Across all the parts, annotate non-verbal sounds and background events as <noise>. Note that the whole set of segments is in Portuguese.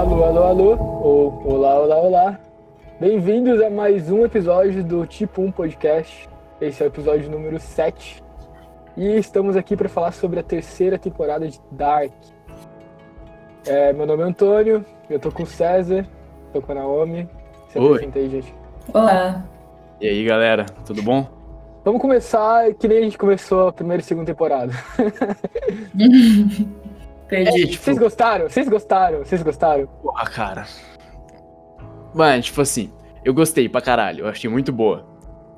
Alô, alô, alô. Ou, olá, olá, olá. Bem-vindos a mais um episódio do Tipo 1 Podcast. Esse é o episódio número 7. E estamos aqui para falar sobre a terceira temporada de Dark. É, meu nome é Antônio, eu tô com o César, tô com a Naomi. Se Oi. apresenta aí, gente. Olá. E aí, galera, tudo bom? Vamos começar que nem a gente começou a primeira e segunda temporada. <laughs> Perdi. É, tipo, Vocês gostaram? Vocês gostaram? Vocês gostaram? porra, cara. Mano, tipo assim, eu gostei pra caralho, eu achei muito boa.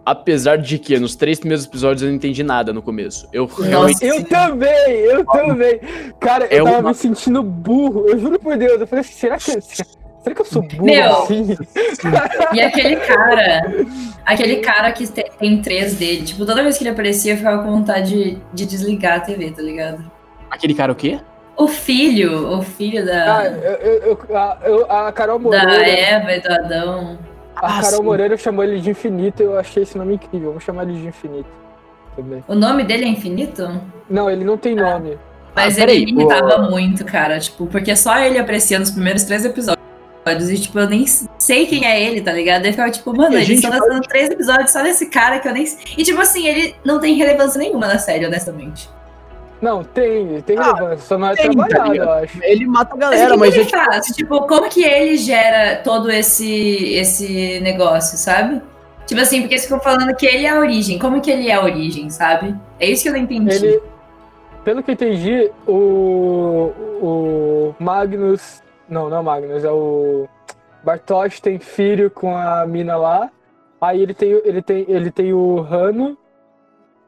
Apesar de que nos três primeiros episódios eu não entendi nada no começo. Eu realmente. Eu também, eu também. Cara, É eu tava uma- me sentindo burro. Eu juro por Deus. Eu falei assim, será que, será que eu sou burro Meu. assim? E aquele cara, <laughs> aquele cara que te- tem três dele, tipo, toda vez que ele aparecia eu ficava com vontade de, de desligar a TV, tá ligado? Aquele cara o quê? O filho, o filho Ah, da, eu, eu, eu- a, eu- a Carol da Moreira. Eva e do Adão. A Ah, Carol sim. Moreira chamou ele de infinito. Eu achei esse nome incrível. Vamos chamar ele de infinito também. O nome dele é Infinito? Não, ele não tem nome. Mas Ah, ele me imitava muito, cara, tipo, porque só ele aparecia nos primeiros três episódios. E, tipo, eu nem sei quem é ele, tá ligado? Aí eu ficava, tipo, mano, E a eles gente estão lançando três episódios só desse cara que eu nem sei. E, tipo assim, ele não tem relevância nenhuma na série, honestamente. Não, tem, tem Ah, relevância. Só não é tem, tá trabalhado, eu acho. Ele mata a Mas galera, que mas que ele faz? Tipo, como que ele gera todo esse, esse negócio, sabe? Tipo assim, porque você ficou falando que ele é a origem. Como que ele é a origem, sabe? É isso que eu não entendi. Ele, pelo que eu entendi, o, o Magnus. Não, não é o Magnus, é o. Bartosz tem filho com a mina lá. Aí ele tem, ele tem, ele tem o Rano,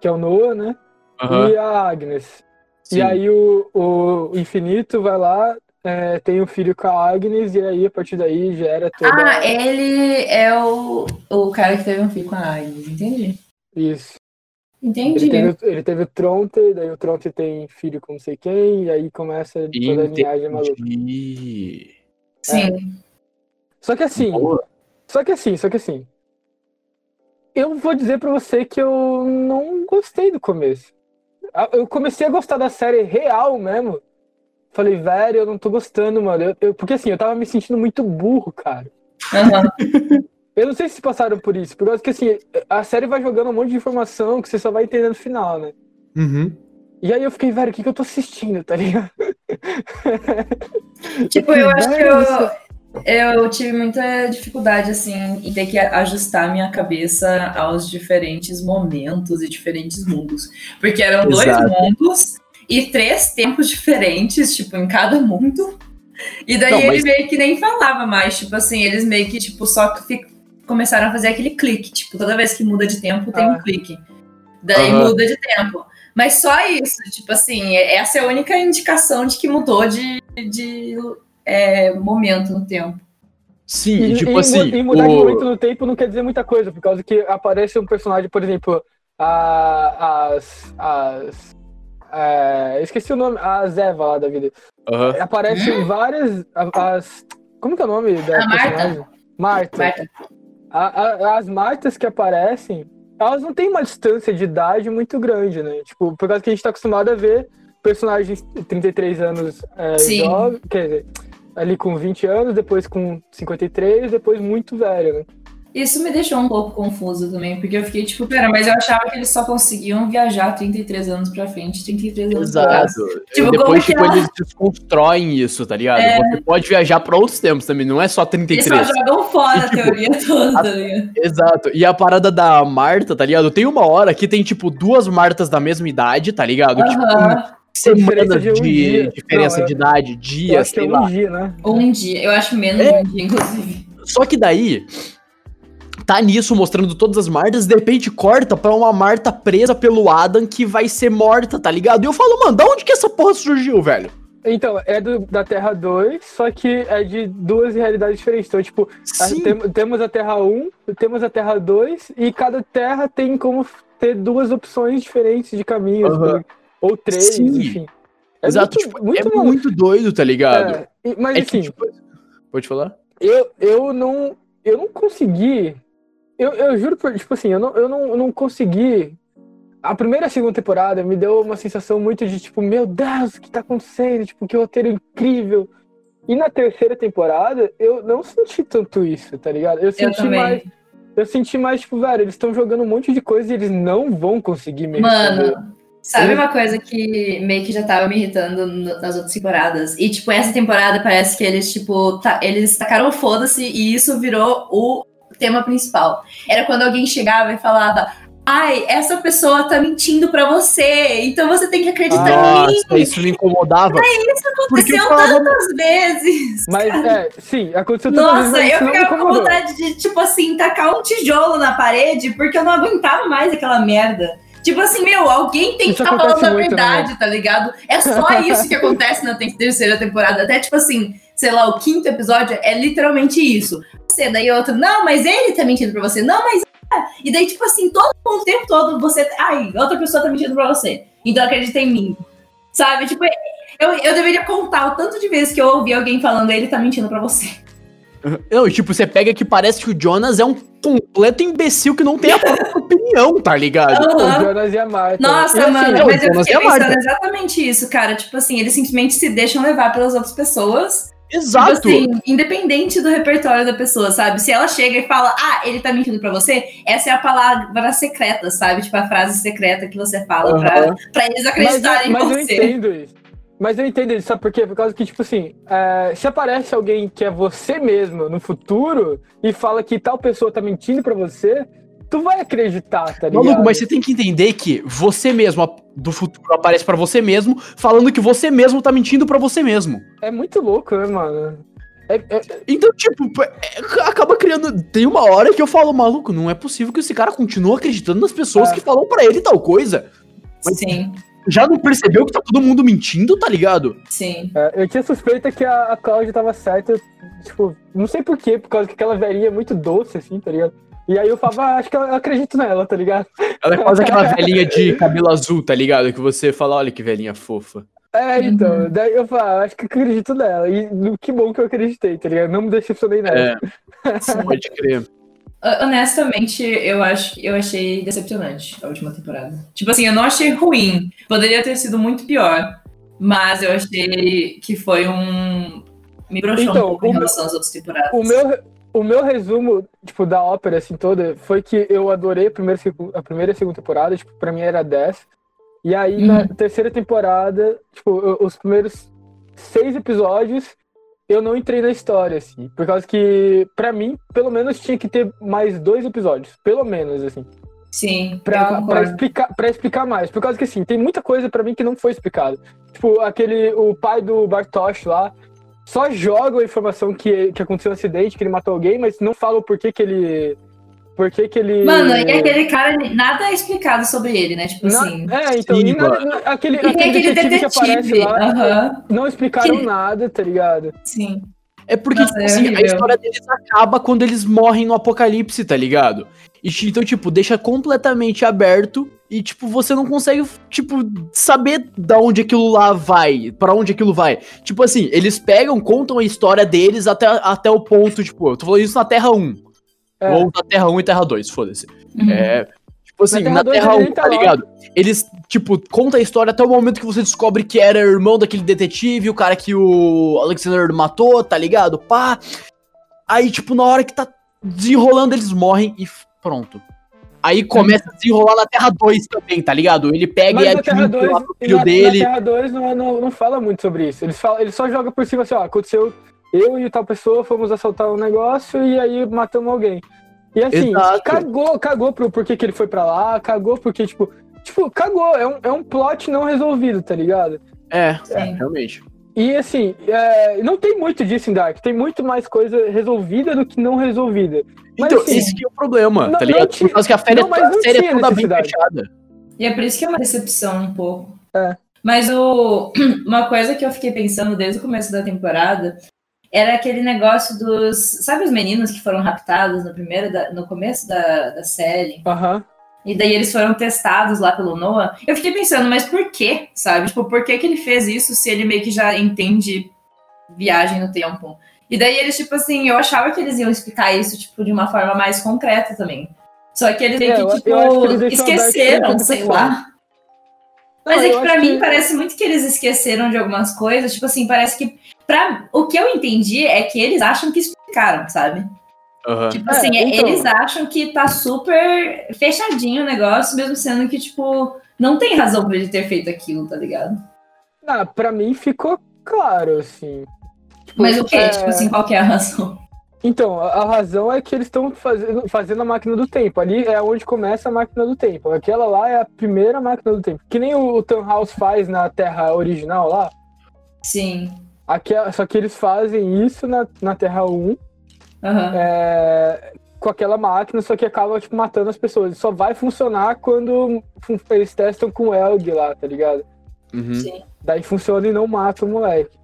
que é o Noah, né? Aham, E a Agnes. Sim. E aí o, o Infinito vai lá, é, tem um filho com a Agnes, e aí a partir daí gera toda. Ah, ele é o, o cara que teve um filho com a Agnes, entendi. Isso. Entendi. Ele teve, ele teve o Tronte, daí o Tronte tem filho com não sei quem, e aí começa toda a linhagem maluca. Entendi. Sim. Só que assim, Boa. só que assim, só que assim. Eu vou dizer pra você que eu não gostei do começo. Eu comecei a gostar da série real mesmo. Falei, velho, eu não tô gostando, mano. Eu- eu- porque assim, eu tava me sentindo muito burro, cara. Aham. <laughs> Eu não sei se passaram por isso, por causa que assim, a série vai jogando um monte de informação que você só vai entender no final, né? Uhum. E aí eu fiquei, velho, o que, que eu tô assistindo, tá ligado? Tipo, eu acho que eu, eu tive muita dificuldade, assim, em ter que ajustar minha cabeça aos diferentes momentos e diferentes mundos. Porque eram dois Exato. mundos e três tempos diferentes, tipo, em cada mundo. E daí Não, ele mas- meio que nem falava mais, tipo assim, eles meio que, tipo, só fi- começaram a fazer aquele clique. Tipo, toda vez que muda de tempo, tem Ah. um clique. Daí Aham. muda de tempo. Mas só isso, tipo assim, essa é a única indicação de que mudou de, de é, momento no tempo. Sim, E, e, tipo e assim. e mudar de o- momento no tempo não quer dizer muita coisa, por causa que aparece um personagem, por exemplo, a, as. as é, esqueci o nome, a Zeva lá da vida. Aham. Aparecem várias. As, como que é o nome da A Marta. personagem? Marta. Marta. A- a- as Martas que aparecem, elas não têm uma distância de idade muito grande, né? Tipo, por causa que a gente tá acostumado a ver personagens de 33 anos é, jovens, quer dizer, ali com 20 anos, depois com 53, depois muito velho, né? Isso me deixou um pouco confuso também, porque eu fiquei tipo, pera, mas eu achava que eles só conseguiam viajar 33 anos pra frente, 33 anos pra trás. Exato. Tipo, Depois, que tipo, ela- eles desconstroem isso, tá ligado? É. Você pode viajar pra outros tempos também, não é só Eles 33. só jogam fora E, a tipo, teoria toda, tá ligado? Exato. E a parada da Marta, tá ligado? Tem uma hora que tem, tipo, duas Martas da mesma idade, tá ligado? Tipo, Aham. Semanas de, de um diferença Não, de eu- idade, dias, que é sei um lá. dia, né? Um dia, eu acho menos É. de um dia, inclusive. Só que daí, tá nisso mostrando todas as Martas, de repente corta pra uma Marta presa pelo Adam que vai ser morta, tá ligado? E eu falo, mano, da onde que essa porra surgiu, velho? Então, é do, da Terra 2, só que é de duas realidades diferentes. Então, tipo, a- tem- temos a Terra 1, temos a Terra 2, e cada terra tem como ter duas opções diferentes de caminhos. Né? Ou três, Sim. enfim. É Exato, muito, tipo, muito é maluco. muito doido, tá ligado? É, mas É assim, que, tipo, pode falar? eu, eu não. Eu não consegui. Eu, eu juro por, tipo assim, eu não, eu não, eu não consegui. A primeira e a segunda temporada me deu uma sensação muito de tipo, meu Deus, o que tá acontecendo? Tipo, que roteiro incrível. E na terceira temporada, eu não senti tanto isso, tá ligado? Eu senti também. mais. Eu senti mais, tipo, velho, eles estão jogando um monte de coisa e eles não vão conseguir me Mano. Sabe uma coisa que meio que já tava me irritando no- nas outras temporadas? E, tipo, essa temporada parece que eles, tipo, eles tacaram o foda-se e isso virou o tema principal. Era quando alguém chegava e falava. Ai, essa pessoa tá mentindo pra você, então você tem que acreditar em mim. Nossa, isso me incomodava. Porque Aconteceu eu falava, tantas vezes. Mas, é, sim, aconteceu tantas vezes, Nossa, mas eu isso ficava com vontade de, tipo assim, tacar um tijolo na parede, porque eu não aguentava mais aquela merda. Tipo assim, meu, alguém tem que estar falando acontece a muito, verdade, tá ligado? É só <laughs> isso que acontece na te- terceira temporada. Até, tipo assim, sei lá, o quinto episódio é literalmente isso. Você, daí outro, não, mas ele tá mentindo pra você. Não, mas... é. E daí, tipo assim, todo o tempo todo, você... Ai, outra pessoa tá mentindo pra você. Então acredita em mim. Sabe? Tipo, eu, eu deveria contar o tanto de vezes que eu ouvi alguém falando ele tá mentindo pra você. Não, tipo, você pega que parece que o Jonas é um completo imbecil que não tem a própria <laughs> opinião, tá ligado? Aham. O Jonas e a Marta. Nossa, E, assim, mano, é, mas eu fiquei pensando exatamente isso, cara. Tipo assim, eles simplesmente se deixam levar pelas outras pessoas. Exato. Tipo assim, independente do repertório da pessoa, sabe? Se ela chega e fala, ah, ele tá mentindo pra você, essa é a palavra secreta, sabe? Tipo, a frase secreta que você fala pra, Aham. pra eles Mas, acreditarem eu- mas em eu você. entendo isso. Mas eu entendo isso, sabe por quê? Por causa que, tipo assim, é, se aparece alguém que é você mesmo no futuro e fala que tal pessoa tá mentindo pra você, tu vai acreditar, tá ligado? Maluco, mas você tem que entender que você mesmo, do futuro, aparece pra você mesmo, falando que você mesmo tá mentindo pra você mesmo. É muito louco, né, mano? É- é- Então, tipo, é- acaba criando. Tem uma hora que eu falo, maluco, não é possível que esse cara continue acreditando nas pessoas É. que falam pra ele tal coisa. Mas- Sim, Já não percebeu que tá todo mundo mentindo, tá ligado? sim. é, eu tinha suspeita que a, a Cláudia tava certa, tipo, não sei por quê, por causa que aquela velhinha é muito doce, assim, tá ligado? E aí eu falava, ah, acho que eu, eu acredito nela, tá ligado? Ela é quase <laughs> aquela velhinha de cabelo azul, tá ligado? Que você fala, olha que velhinha fofa. É, Uhum. então, daí eu falo, ah, acho que eu acredito nela. E no- que bom que eu acreditei, tá ligado? Não me decepcionei nela. É, pode crer. Honestamente, eu acho eu achei decepcionante a última temporada. Tipo assim, eu não achei ruim. Poderia ter sido muito pior. Mas eu achei que foi um. Me broxou Então, um pouco em o meu- relação às outras temporadas. O meu, o meu resumo, tipo, da ópera, assim, toda, foi que eu adorei a primeira, a primeira e a segunda temporada, tipo, pra mim era 10. E aí, na Uhum. terceira temporada, tipo, eu- os primeiros seis episódios, eu não entrei na história, assim. Por causa que, pra mim, pelo menos tinha que ter mais dois episódios. Pelo menos, assim. Sim, Pra, pra, explicar, pra explicar mais. Por causa que, assim, tem muita coisa pra mim que não foi explicada. Tipo, aquele, o pai do Bartosz lá, só joga a informação que, que aconteceu um acidente, que ele matou alguém, mas não fala o porquê que ele... Por que que ele... Mano, e aquele cara, nada é explicado sobre ele, né? Tipo Na- assim. É, então, Sim, e nada- aquele, E tem aquele aquele detetive, que aparece lá, Aham, não explicaram Que- nada, tá ligado? sim. É porque, Nossa, tipo é assim, a história deles acaba quando eles morrem no apocalipse, tá ligado? E, então, tipo, deixa completamente aberto e, tipo, você não consegue, tipo, saber da onde aquilo lá vai, pra onde aquilo vai. Tipo assim, eles pegam, contam a história deles até, até o ponto, tipo, eu tô falando isso na Terra 1. É. Ou na Terra 1 e Terra 2, foda-se. Uhum. É. Tipo assim, Na na Terra Terra, dois 1, ele tá tá lá. ligado? Eles, tipo, conta a história até o momento que você descobre que era irmão daquele detetive, o cara que o Alexander matou, tá ligado? Pá. Aí, tipo, na hora que tá desenrolando, eles morrem e pronto. Aí começa a desenrolar na Terra 2 também, tá ligado? Ele pega Mas e admite 2, lá pro filho na, dele. na Terra 2 não, não, não fala muito sobre isso. Eles, falam, eles só jogam por cima assim, ó, aconteceu eu e tal pessoa, fomos assaltar um negócio e aí matamos alguém. E assim, Exato. cagou, cagou pro porquê que ele foi pra lá, cagou porque, tipo, tipo, cagou, é um, é um plot não resolvido, tá ligado? É, Sim. realmente. E assim, é, não tem muito disso em Dark, tem muito mais coisa resolvida do que não resolvida. Mas, Então, assim, esse que é o problema, não- tá ligado? tinha- Por causa que a, série, não, mas a série é toda bem necessidade. fechada. E é por isso que é uma decepção um pouco. É. Mas o, <clears throat> uma coisa que eu fiquei pensando desde o começo da temporada era aquele negócio dos. Sabe os meninos que foram raptados no, primeiro da- no começo da, da série? Aham. E daí eles foram testados lá pelo Noah. Eu fiquei pensando, mas por quê? Sabe? Tipo, por que, que ele fez isso se ele meio que já entende viagem no tempo? E daí eles, tipo assim, eu achava que eles iam explicar isso, tipo, de uma forma mais concreta também. Só que eles meio É, que, tipo, que eles esqueceram, sei lá. Mas Não, é eu que pra mim parece muito que eles esqueceram de algumas coisas. Tipo assim, parece que pra, o que eu entendi é que eles acham que explicaram, sabe? Aham. Tipo assim, é- então. eles acham que tá super fechadinho o negócio, mesmo sendo que, tipo, não tem razão pra ele ter feito aquilo, tá ligado? Ah, pra mim ficou claro, assim. Tipo, Mas o quê? é, Tipo assim, qual que é a razão? Então, a, razão é que eles estão fazendo, fazendo a máquina do tempo. Ali é onde começa a máquina do tempo. Aquela lá é a primeira máquina do tempo. Que nem o, o Tannhaus faz na Terra original lá. Sim. Aqui, é- só que eles fazem isso na, na Terra 1 Aham. é, com aquela máquina, só que acaba tipo, matando as pessoas. Só vai funcionar quando fun- eles testam com o Elg lá, tá ligado? Uhum. Sim. Daí funciona e não mata o moleque.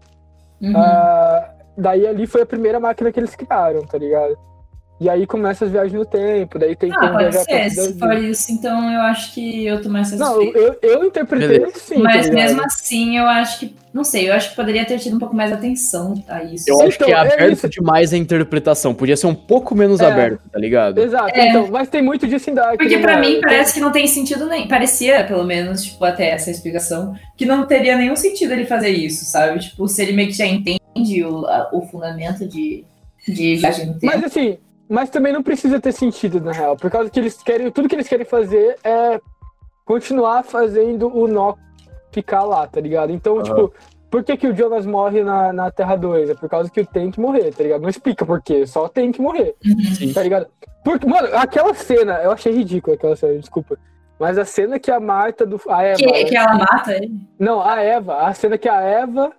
Uhum. Ah, daí ali foi a primeira máquina que eles criaram, tá ligado? E aí começa as viagens no tempo, daí tem Ah, pode ser. Se for isso, então eu acho que eu tô mais Não, satisfeito. eu, eu interpretei Beleza. sim. Mas tá mesmo assim, eu acho que. Não sei, eu acho que poderia ter tido um pouco mais atenção a isso. Eu acho Então, que é é aberto isso. demais a interpretação. Podia ser um pouco menos É. aberto, tá ligado? Exato, É. então, mas tem muito disso em Dark. Porque né, pra mim parece que não tem sentido nem. Parecia, pelo menos, tipo, até essa explicação, que não teria nenhum sentido ele fazer isso, sabe? Tipo, se ele meio que já entende o, a- o fundamento de, de viagem no tempo. Mas assim, mas também não precisa ter sentido, na real. Por causa que eles querem. Tudo que eles querem fazer é continuar fazendo o nó ficar lá, tá ligado? Então, Aham. tipo, por que, que o Jonas morre na, na Terra 2? É por causa que tem que morrer, tá ligado? Não explica por quê, só tem que morrer, Sim. tá ligado? Porque, mano, aquela cena, eu achei ridícula aquela cena, desculpa. Mas a cena que a Marta do. A Eva. que, que ela mata ele. Não, a Eva. A cena que a Eva.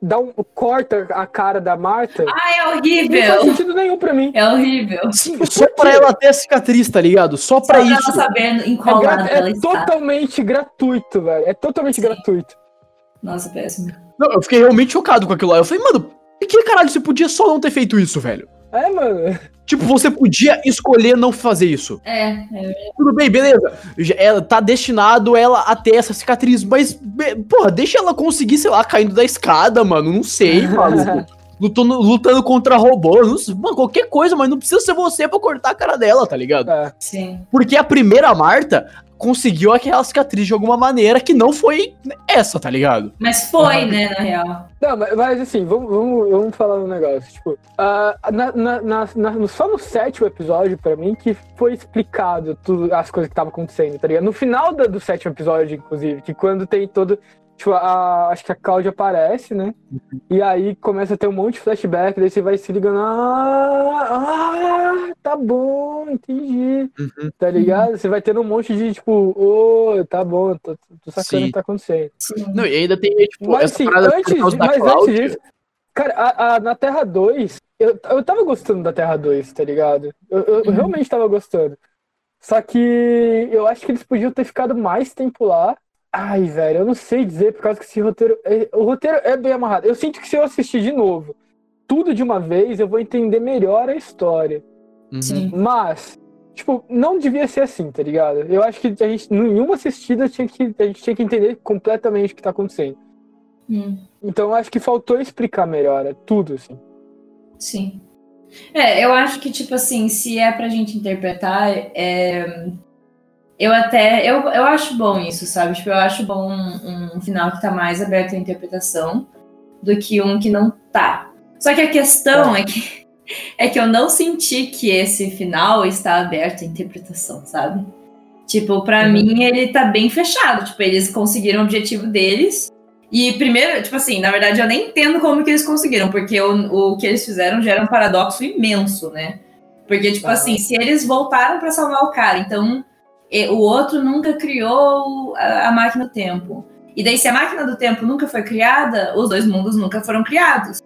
Dá um, corta a cara da Marta. Ah, é não faz horrível! sentido nenhum pra mim. É horrível. Sim, só pra ela ter a cicatriz, tá ligado? Só Só pra pra isso. ela saber em É, qual gra- lado é ela está. totalmente gratuito, velho. É totalmente Sim. gratuito. Nossa, péssimo. Não, eu fiquei realmente chocado com aquilo lá. Eu falei, mano, por que caralho você podia só não ter feito isso, velho? É, mano. Tipo, você podia escolher não fazer isso. É, é Tudo bem, beleza. Ela tá destinado ela a ter essa cicatriz, mas, porra, deixa ela conseguir, sei lá, caindo da escada, mano. Não sei, <laughs> maluco. Lutando, lutando contra robô, não sei, mano, qualquer coisa, mas não precisa ser você pra cortar a cara dela, tá ligado? É. sim. Porque a primeira Marta conseguiu aquela cicatriz de alguma maneira que não foi essa, tá ligado? Mas foi, né, na real. Não, mas, mas assim, vamos, vamos, vamos falar um negócio. Tipo, ah, na, na, na- só no sétimo episódio, pra mim, que foi explicado tudo, as coisas que estavam acontecendo, tá ligado? No final da- do sétimo episódio, inclusive, que quando tem todo. Tipo, a, acho que a Cláudia aparece, né? E aí começa a ter um monte de flashback, daí você vai se ligando. Ah, ah tá bom, entendi. Tá ligado? Você vai tendo um monte de, tipo, ô, tá bom, tô, tô sacando Sim. o que tá acontecendo. Sim. Não, e ainda tem, tipo, Mas essa assim, antes, da mas Cláudia. antes disso, cara, a- a- na Terra 2, eu, eu tava gostando da Terra 2, tá ligado? Eu, eu- eu realmente tava gostando. Só que eu acho que eles podiam ter ficado mais tempo lá. Ai, velho, eu não sei dizer, por causa que esse roteiro. é- o roteiro é bem amarrado. Eu sinto que se eu assistir de novo tudo de uma vez, eu vou entender melhor a história. Uhum. Sim. Mas, tipo, não devia ser assim, tá ligado? Eu acho que a gente, nenhuma assistida tinha que, a gente tinha que entender completamente o que tá acontecendo. Hum. Então eu acho que faltou explicar melhor, é tudo, assim. Sim. É, eu acho que, tipo assim, se é pra gente interpretar, é, eu até. Eu, eu acho bom isso, sabe? Tipo, eu acho bom um, um final que tá mais aberto à interpretação do que um que não tá. Só que a questão é, que, <laughs> é que eu não senti que esse final está aberto à interpretação, sabe? Tipo, pra Uhum. mim ele tá bem fechado. Tipo, eles conseguiram o objetivo deles. E primeiro, tipo assim, na verdade eu nem entendo como que eles conseguiram, porque o, o que eles fizeram gera um paradoxo imenso, né? Porque, tipo Aham. assim, se eles voltaram pra salvar o cara, então e- o outro nunca criou a, a máquina do tempo. E daí, se a máquina do tempo nunca foi criada, os dois mundos nunca foram criados.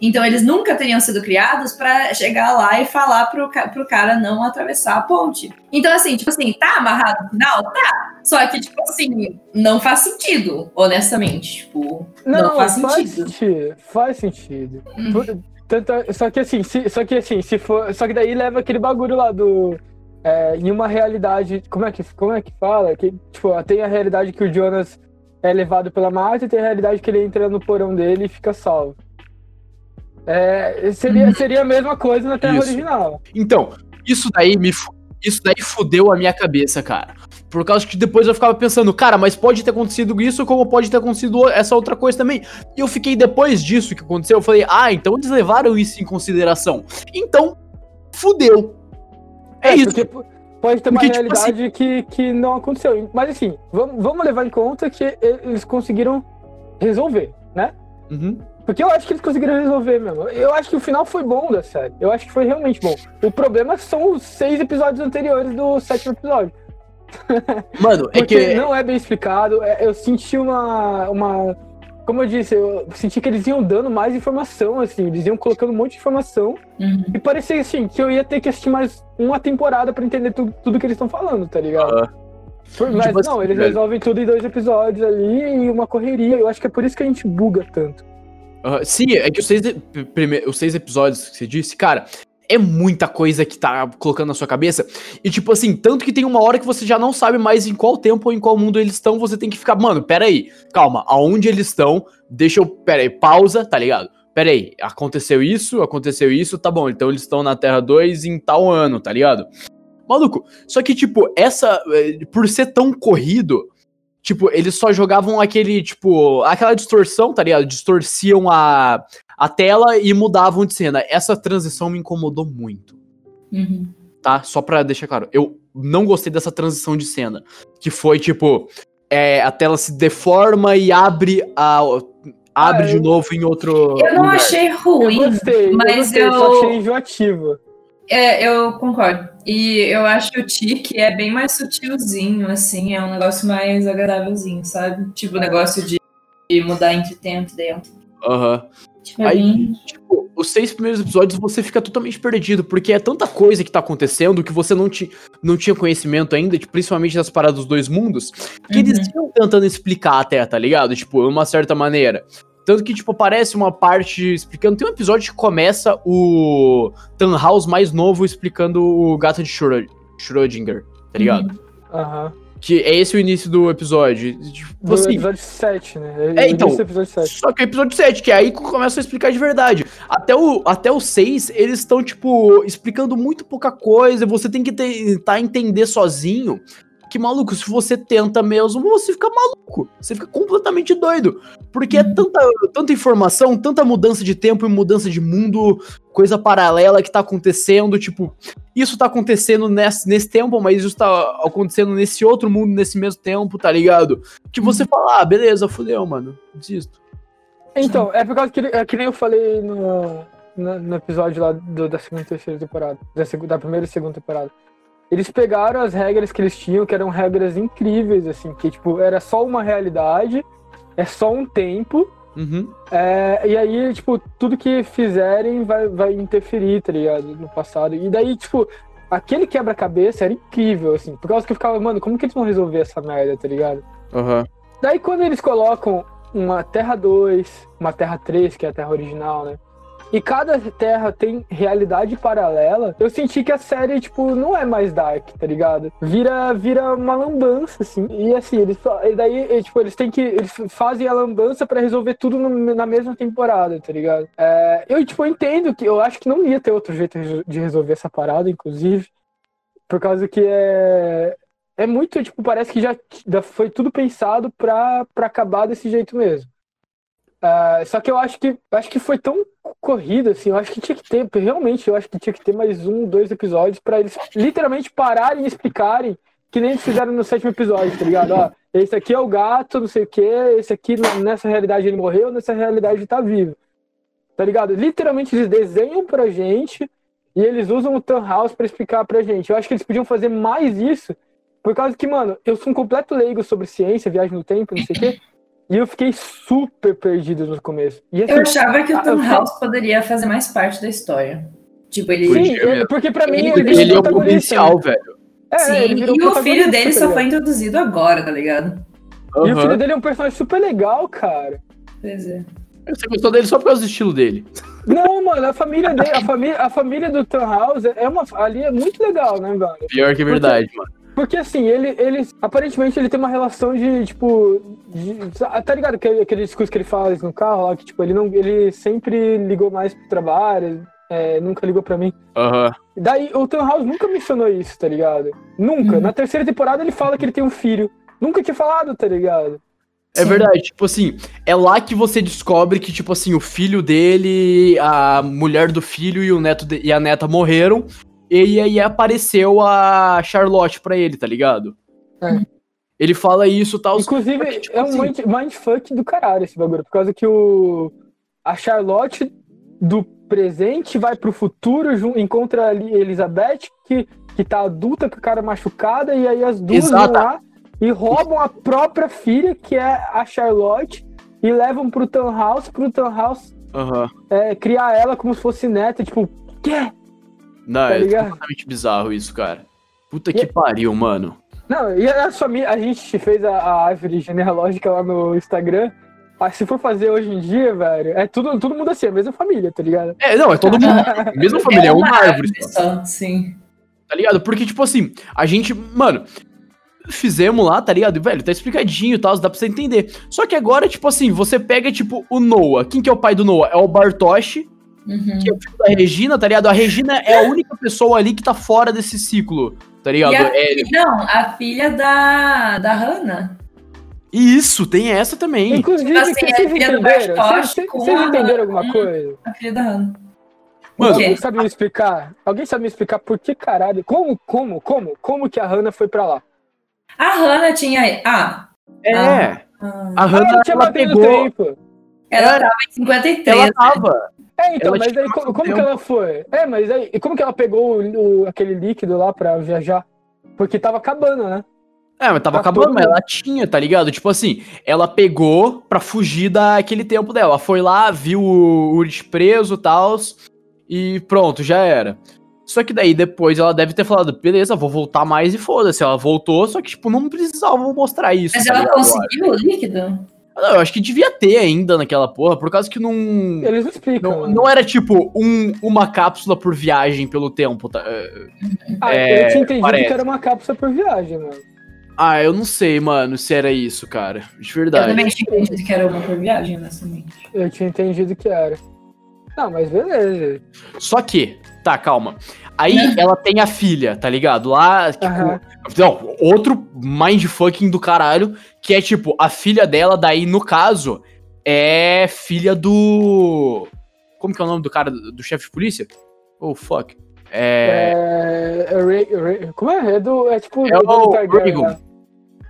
Então, eles nunca teriam sido criados pra chegar lá e falar pro, pro cara não atravessar a ponte. Então, assim, tipo assim, tá amarrado no final? Tá. Só que, tipo assim, não faz sentido, honestamente. Tipo, não, faz sentido. sentido. Faz sentido. Hum. Por- tanto- só que assim, se, só que assim, se for. Só que daí leva aquele bagulho lá do. É, em uma realidade. Como é que, como é que fala? Que, tipo, tem a realidade que o Jonas é levado pela Marta e tem a realidade que ele entra no porão dele e fica salvo. É, seria, Uhum. seria a mesma coisa na Terra Isso. original. Então, isso daí me isso daí fudeu a minha cabeça, cara. Por causa que depois eu ficava pensando, cara, mas pode ter acontecido isso, como pode ter acontecido essa outra coisa também. E eu fiquei, depois disso que aconteceu, eu falei, ah, então eles levaram isso em consideração. Então, fudeu. É, isso. Porque p- pode ter uma Porque, tipo realidade que, que não aconteceu. Mas assim, vamos, vamos levar em conta que eles conseguiram resolver, né? Uhum. Porque eu acho que eles conseguiram resolver mesmo. Eu acho que o final foi bom da série. Eu acho que foi realmente bom. O problema são os seis episódios anteriores do sétimo episódio. <laughs> Mano, é que. não é bem explicado. é- Eu senti uma, uma. Como eu disse, eu senti que eles iam dando mais informação, assim. Eles iam colocando um monte de informação. Uhum. E parecia assim, que eu ia ter que assistir mais uma temporada pra entender tu- tudo que eles estão falando, tá ligado? Ah. Por- Mas Tipo não, assim, eles velho. resolvem tudo em dois episódios ali e uma correria. Eu acho que é por isso que a gente buga tanto. Aham, sim, é que os seis, os seis episódios que você disse, cara, é muita coisa que tá colocando na sua cabeça. E, tipo assim, tanto que tem uma hora que você já não sabe mais em qual tempo ou em qual mundo eles estão, você tem que ficar, mano, pera aí, calma, aonde eles estão? Deixa eu, pera aí, pausa, tá ligado? Pera aí, aconteceu isso, aconteceu isso, tá bom, então eles estão na Terra 2 em tal ano, tá ligado? Maluco, só que, tipo, essa, eh, por ser tão corrido, Tipo, eles só jogavam aquele, tipo, aquela distorção, tá ligado? Distorciam a, a tela e mudavam de cena. Essa transição me incomodou muito, Uhum. tá? Só pra deixar claro. Eu não gostei dessa transição de cena. Que foi, tipo, é, a tela se deforma e abre a. Abre Ah, de eu- novo em outro. Eu não lugar. achei Eu ruim, gostei, mas eu gostei, eu- só achei enjoativa. É, eu concordo. E eu acho que o tique é bem mais sutilzinho, assim, é um negócio mais agradávelzinho, sabe? Tipo, o negócio de mudar entre tempo e tempo. Aham. É Aí-. Tipo, os seis primeiros episódios você fica totalmente perdido, porque é tanta coisa que tá acontecendo que você não, ti, não tinha conhecimento ainda, tipo, principalmente das paradas dos dois mundos, que eles Uhum. iam tentando explicar até, tá ligado? Tipo, de uma certa maneira. Tanto que, tipo, aparece uma parte explicando. Tem um episódio que começa o Tannhaus mais novo explicando o gato de Schrö- Schrödinger, tá ligado? Uhum. Aham. Que é esse o início do episódio. Tipo, Do assim, episódio 7, né? É, eu então. disse episódio 7. Só que é o episódio 7, que é aí que começa a explicar de verdade. Até o, até o 6, eles estão, tipo, explicando muito pouca coisa. Você tem que tentar entender sozinho. Que, maluco, se você tenta mesmo, você fica maluco. Você fica completamente doido. Porque é Uhum. tanta, tanta informação, tanta mudança de tempo e mudança de mundo, coisa paralela que tá acontecendo. Tipo, isso tá acontecendo nesse, nesse tempo, mas isso tá acontecendo nesse outro mundo nesse mesmo tempo, tá ligado? Que você fala, ah, beleza, fudeu, mano. Desisto. Então, é por causa que, é que nem eu falei no, no, no episódio lá do- da segunda e terceira temporada. Da, da primeira e segunda temporada. Eles pegaram as regras que eles tinham, que eram regras incríveis, assim, que tipo, era só uma realidade, é só um tempo, Uhum. É, e aí, tipo, tudo que fizerem vai, vai interferir, tá ligado? No passado. E daí, tipo, aquele quebra-cabeça era incrível, assim. Por causa que eu ficava, mano, como que eles vão resolver essa merda, tá ligado? Aham. Daí, quando eles colocam uma Terra 2, uma Terra 3, que é a Terra original, né? E cada terra tem realidade paralela. Eu senti que a série, tipo, não é mais dark, tá ligado? Vira, vira uma lambança, assim. E assim, eles e daí, tipo, eles têm que. Eles fazem a lambança pra resolver tudo no- na mesma temporada, tá ligado? É, eu, tipo, entendo que eu acho que não ia ter outro jeito de resolver essa parada, inclusive. Por causa que é. É muito, tipo, parece que já, já foi tudo pensado pra, pra acabar desse jeito mesmo. Ah, só que eu acho que acho que foi tão corrido assim, eu acho que tinha que ter, realmente, eu acho que tinha que ter mais um, dois episódios pra eles literalmente pararem e explicarem que nem eles fizeram no sétimo episódio, tá ligado? Ó, esse aqui é o gato, não sei o que, esse aqui nessa realidade ele morreu, nessa realidade ele tá vivo. Tá ligado? Literalmente eles desenham pra gente e eles usam o House pra explicar pra gente. Eu acho que eles podiam fazer mais isso, por causa que, mano, eu sou um completo leigo sobre ciência, viagem no tempo, não sei o quê. E eu fiquei super perdido no começo. E, assim, Eu achava que o ah, Tom eu- House poderia fazer mais parte da história. Tipo, ele. Sim, eu- porque pra mim Ele- ele, Ele, é o potencial, né? velho. É, Sim, ele virou e o filho dele tá só foi ligado? introduzido agora, tá ligado? E o filho dele é um personagem super legal, cara. Pois é. Você gostou dele só por causa do estilo dele. Não, mano, a família <laughs> dele, a família, a família do Tom House é uma, ali é muito legal, né, mano? Pior que é verdade, mano. Porque assim, ele, ele aparentemente ele tem uma relação de, tipo, de- tá ligado aquele, aquele discurso que ele faz no carro lá, que tipo, ele não, ele sempre ligou mais pro trabalho, é, nunca ligou pra mim. Aham. Daí o House nunca mencionou isso, tá ligado? Nunca. Uhum. Na terceira temporada ele fala que ele tem um filho. Nunca tinha falado, tá ligado? É Sim. verdade, tipo assim, é lá que você descobre que, tipo assim, o filho dele, a mulher do filho e o neto de- e a neta morreram. E aí apareceu a Charlotte pra ele, tá ligado? É. Ele fala isso e tal. Inclusive, porque, tipo é um assim- mind- mindfuck do caralho esse bagulho. Por causa que o. A Charlotte do presente vai pro futuro, encontra ali Elizabeth, que, que tá adulta, com a cara machucada, e aí as duas vão lá e roubam a própria filha, que é a Charlotte, e levam pro Townhouse, pro Townhouse Aham. é, criar ela como se fosse neta, tipo, quê? Não, Tá é ligado? totalmente bizarro isso, cara. Puta E- que pariu, mano. Não, e a família, a gente fez a, a árvore genealógica lá no Instagram. Ah, se for fazer hoje em dia, velho, é tudo, todo mundo assim, é a mesma família, tá ligado? É, não, é todo mundo. <laughs> Mesma família, é uma árvore. só. só, sim. Tá ligado? Porque, tipo assim, a gente, mano, fizemos lá, tá ligado? Velho, tá explicadinho e tal, dá pra você entender. Só que agora, tipo assim, você pega, tipo, o Noah. Quem que é o pai do Noah? É o Bartoshi, Uhum. que é o filho da Regina, tá ligado? A Regina é a única pessoa ali que tá fora desse ciclo, tá ligado? E a, É, não, a filha da, da Hannah. isso, tem essa também. Inclusive, Assim, vocês é filha do entenderam? Vocês, vocês entenderam alguma Hum. coisa? A filha da Hannah. Mano? Alguém sabe me explicar? Alguém sabe me explicar por que caralho? Como, como, como? Como que a Hannah foi pra lá? A Hannah tinha. Ah, É, Ah. a Ah, Hannah, ela tinha ela pegou, tempo. ela Era- tava em 53. ela tava. É, então, Ela mas aí como, como que ela foi? É, mas aí, e como que ela pegou o, o- aquele líquido lá pra viajar? Porque tava acabando, né? É, mas tava Pra acabando, mas ela tinha, tá ligado? Tipo assim, ela pegou pra fugir daquele tempo dela. Ela foi lá, viu o Urich preso e tal, e pronto, já era. Só que daí depois ela deve ter falado, beleza, vou voltar mais e foda-se. Ela voltou, só que, tipo, não precisava mostrar isso. Mas tá ela ligado? conseguiu o líquido? Não, eu acho que devia ter ainda naquela porra, por causa que não. Eles não explicam. Não, né? não era tipo um, uma cápsula por viagem pelo tempo, tá? Ah, é, eu tinha entendido parece. que era uma cápsula por viagem, mano. Ah, eu não sei, mano, se era isso, cara. De Eu verdade. também tinha entendido que era uma por viagem, honestamente. Eu tinha entendido que era. Não, mas beleza. Só que, tá, calma. Aí ela tem a filha, tá ligado? Lá, tipo, Aham. não, outro mindfucking do caralho, que é tipo, a filha dela, daí, no caso, é filha do. Como que é o nome do cara, do do chefe de polícia? Oh, fuck. É. É, é Ray- Ray- como é? É, do, é tipo É do o Targaryen, Rhaegon. né?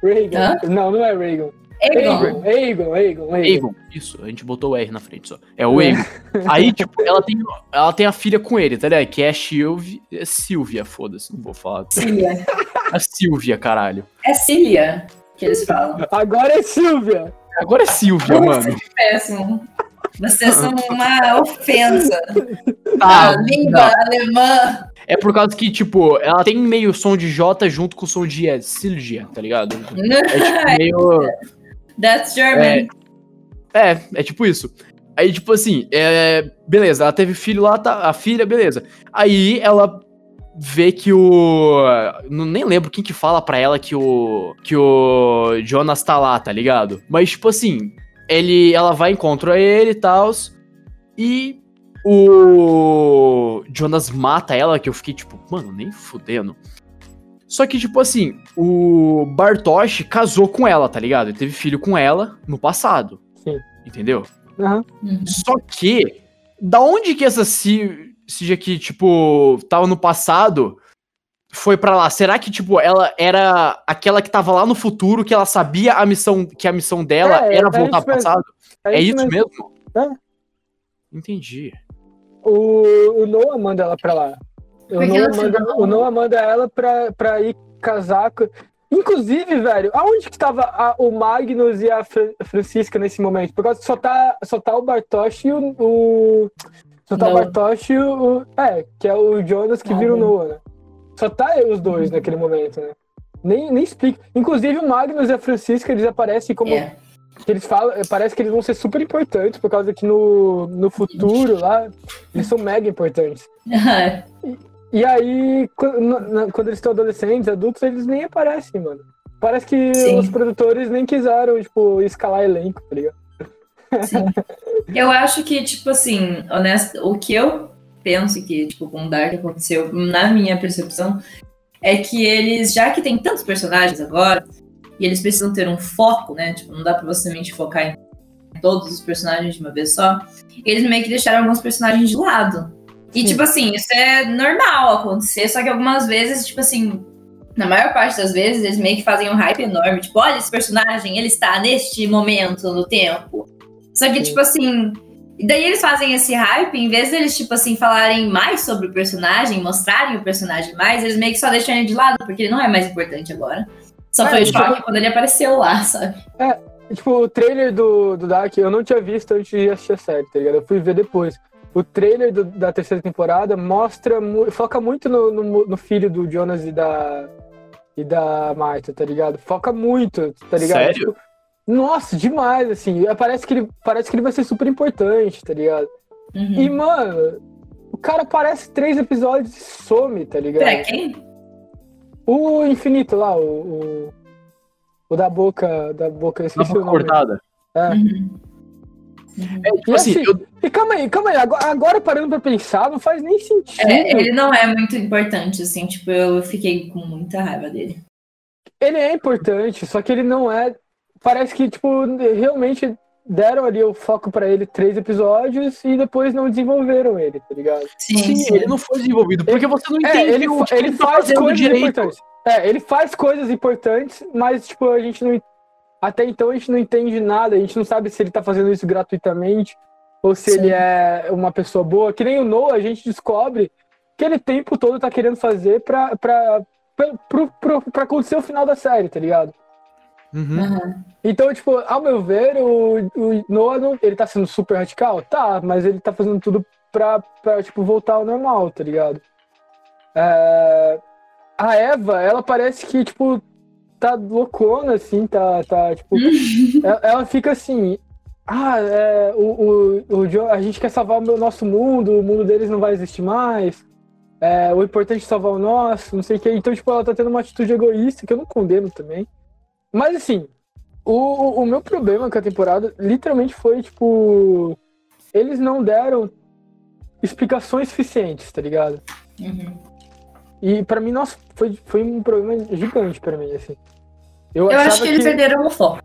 Reagan. Hã? Não, não é Reagan. Egon. Aegon, Aegon, Aegon, Aegon. Aegon, isso, a gente botou o R na frente só. É o Aegon. Aí, tipo, ela tem, ela tem a filha com ele, tá ligado? Que é a. É Silvia, foda-se, não vou falar. Cília. A Silvia, caralho. É Cília que eles falam. Agora é Silvia. Agora é Silvia, mano. Péssimo. Vocês são uma ofensa. Tá, a língua alemã. É por causa que, tipo, ela tem meio som de J junto com o som de é, Silvia, tá ligado? É tipo <laughs> meio. That's German. É, é tipo isso. Aí, tipo assim, é, beleza, ela teve filho lá, tá, a filha, beleza. Aí ela vê que o. Não, nem lembro quem que fala pra ela que o. Que o Jonas tá lá, tá ligado? Mas, tipo assim, ele, ela vai encontra ele e tal. E o Jonas mata ela, que eu fiquei tipo, mano, nem fudendo. Só que, tipo assim, o Bartosz casou com ela, tá ligado? Ele teve filho com ela no passado. Sim. Entendeu? Uhum. Só que, da onde que essa Si- Silvia que, tipo, tava no passado foi pra lá? Será que, tipo, ela era aquela que tava lá no futuro, que ela sabia a missão, que a missão dela É, era é voltar isso pro mesmo. passado? É, isso mesmo? É. Entendi. O, o Noah manda ela pra lá. O Porque Noah, no manda, final- o Noah manda ela pra, pra ir casar. Inclusive, velho, aonde que tava a- o Magnus e a Fran- Francisca nesse momento? Por causa que só tá, só tá o Bartosz e o... o- só tá o Noah. Bartosz e o... É, que é o Jonas que vira o. Noah, né? Só tá os dois naquele momento, né? Nem, nem explica. Inclusive, o Magnus e a Francisca, eles aparecem como É. que eles falam, parece que eles vão ser super importantes, por causa que no, no futuro lá, eles são mega importantes. <laughs> E aí, quando, eles estão adolescentes, adultos, eles nem aparecem, mano. Parece que Sim. os produtores nem quiseram, tipo, escalar elenco, tá ligado? Sim. Eu acho que, tipo assim, honesto, o que eu penso que, tipo, com o Dark aconteceu, na minha percepção, é que eles, já que tem tantos personagens agora, e eles precisam ter um foco, né? Tipo, não dá pra você somente focar em todos os personagens de uma vez só. Eles meio que deixaram alguns personagens de lado. E, Sim. tipo assim, isso é normal acontecer, só que algumas vezes, tipo assim, na maior parte das vezes, eles meio que fazem um hype enorme. Tipo, olha esse personagem, ele está neste momento no tempo. Só que, tipo assim. E daí eles fazem esse hype, em vez deles, tipo assim, falarem mais sobre o personagem, mostrarem o personagem mais, eles meio que só deixam ele de lado, porque ele não é mais importante agora. Só É, foi o tipo- choque quando ele apareceu lá, sabe? Tipo, o trailer do, do Dark eu não tinha visto antes de assistir a série, tá ligado? Eu fui ver depois. O trailer do- da terceira temporada mostra, foca muito no, no, no filho do Jonas e da, e da Marta, tá ligado? Foca muito, tá ligado? Sério? Tipo, nossa, demais, assim. Parece que, ele, parece que ele vai ser super importante, tá ligado? Uhum. E, mano, o cara aparece três episódios e some, tá ligado? Pra quem? O infinito lá, o, o, o da boca, da boca, eu esqueci o boca nome. cortada. É. Uhum. É, tipo E assim, assim, eu- E calma aí, calma aí. Agora, agora parando pra pensar, não faz nem sentido. É, ele não é muito importante, assim, tipo, eu fiquei com muita raiva dele. Ele é importante, só que ele não é. Parece que, tipo, realmente deram ali o foco pra ele três episódios e depois não desenvolveram ele, tá ligado? Sim, sim, ele não foi desenvolvido. Porque você não É, entende ele, o fa- que ele tá faz coisas direito. importantes. É, ele faz coisas importantes, mas, tipo, a gente não. Até então a gente não entende nada, a gente não sabe se ele tá fazendo isso gratuitamente ou se Sim. ele é uma pessoa boa. Que nem o Noah, a gente descobre que ele o tempo todo tá querendo fazer pra, pra, pra, pro- pro- pra acontecer o final da série, tá ligado? Uhum. Então, tipo, ao meu ver, o, o Noah, não, ele tá sendo super radical? Tá, mas ele tá fazendo tudo pra, pra tipo, voltar ao normal, tá ligado? É, a Eva, ela parece que, tipo, tá loucona, assim, tá, tá tipo... <laughs> ela, ela fica assim... Ah, é, o, o, o a gente quer salvar o nosso mundo, o mundo deles não vai existir mais. É, o importante é salvar o nosso, não sei o que. Então, tipo, ela tá tendo uma atitude egoísta, que eu não condeno também. Mas, assim, o, o meu problema com a temporada literalmente foi, tipo. Eles não deram explicações suficientes, tá ligado? Uhum. E pra mim, nossa, foi, foi um problema gigante pra mim, assim. Eu, Eu acho que eles perderam o foco.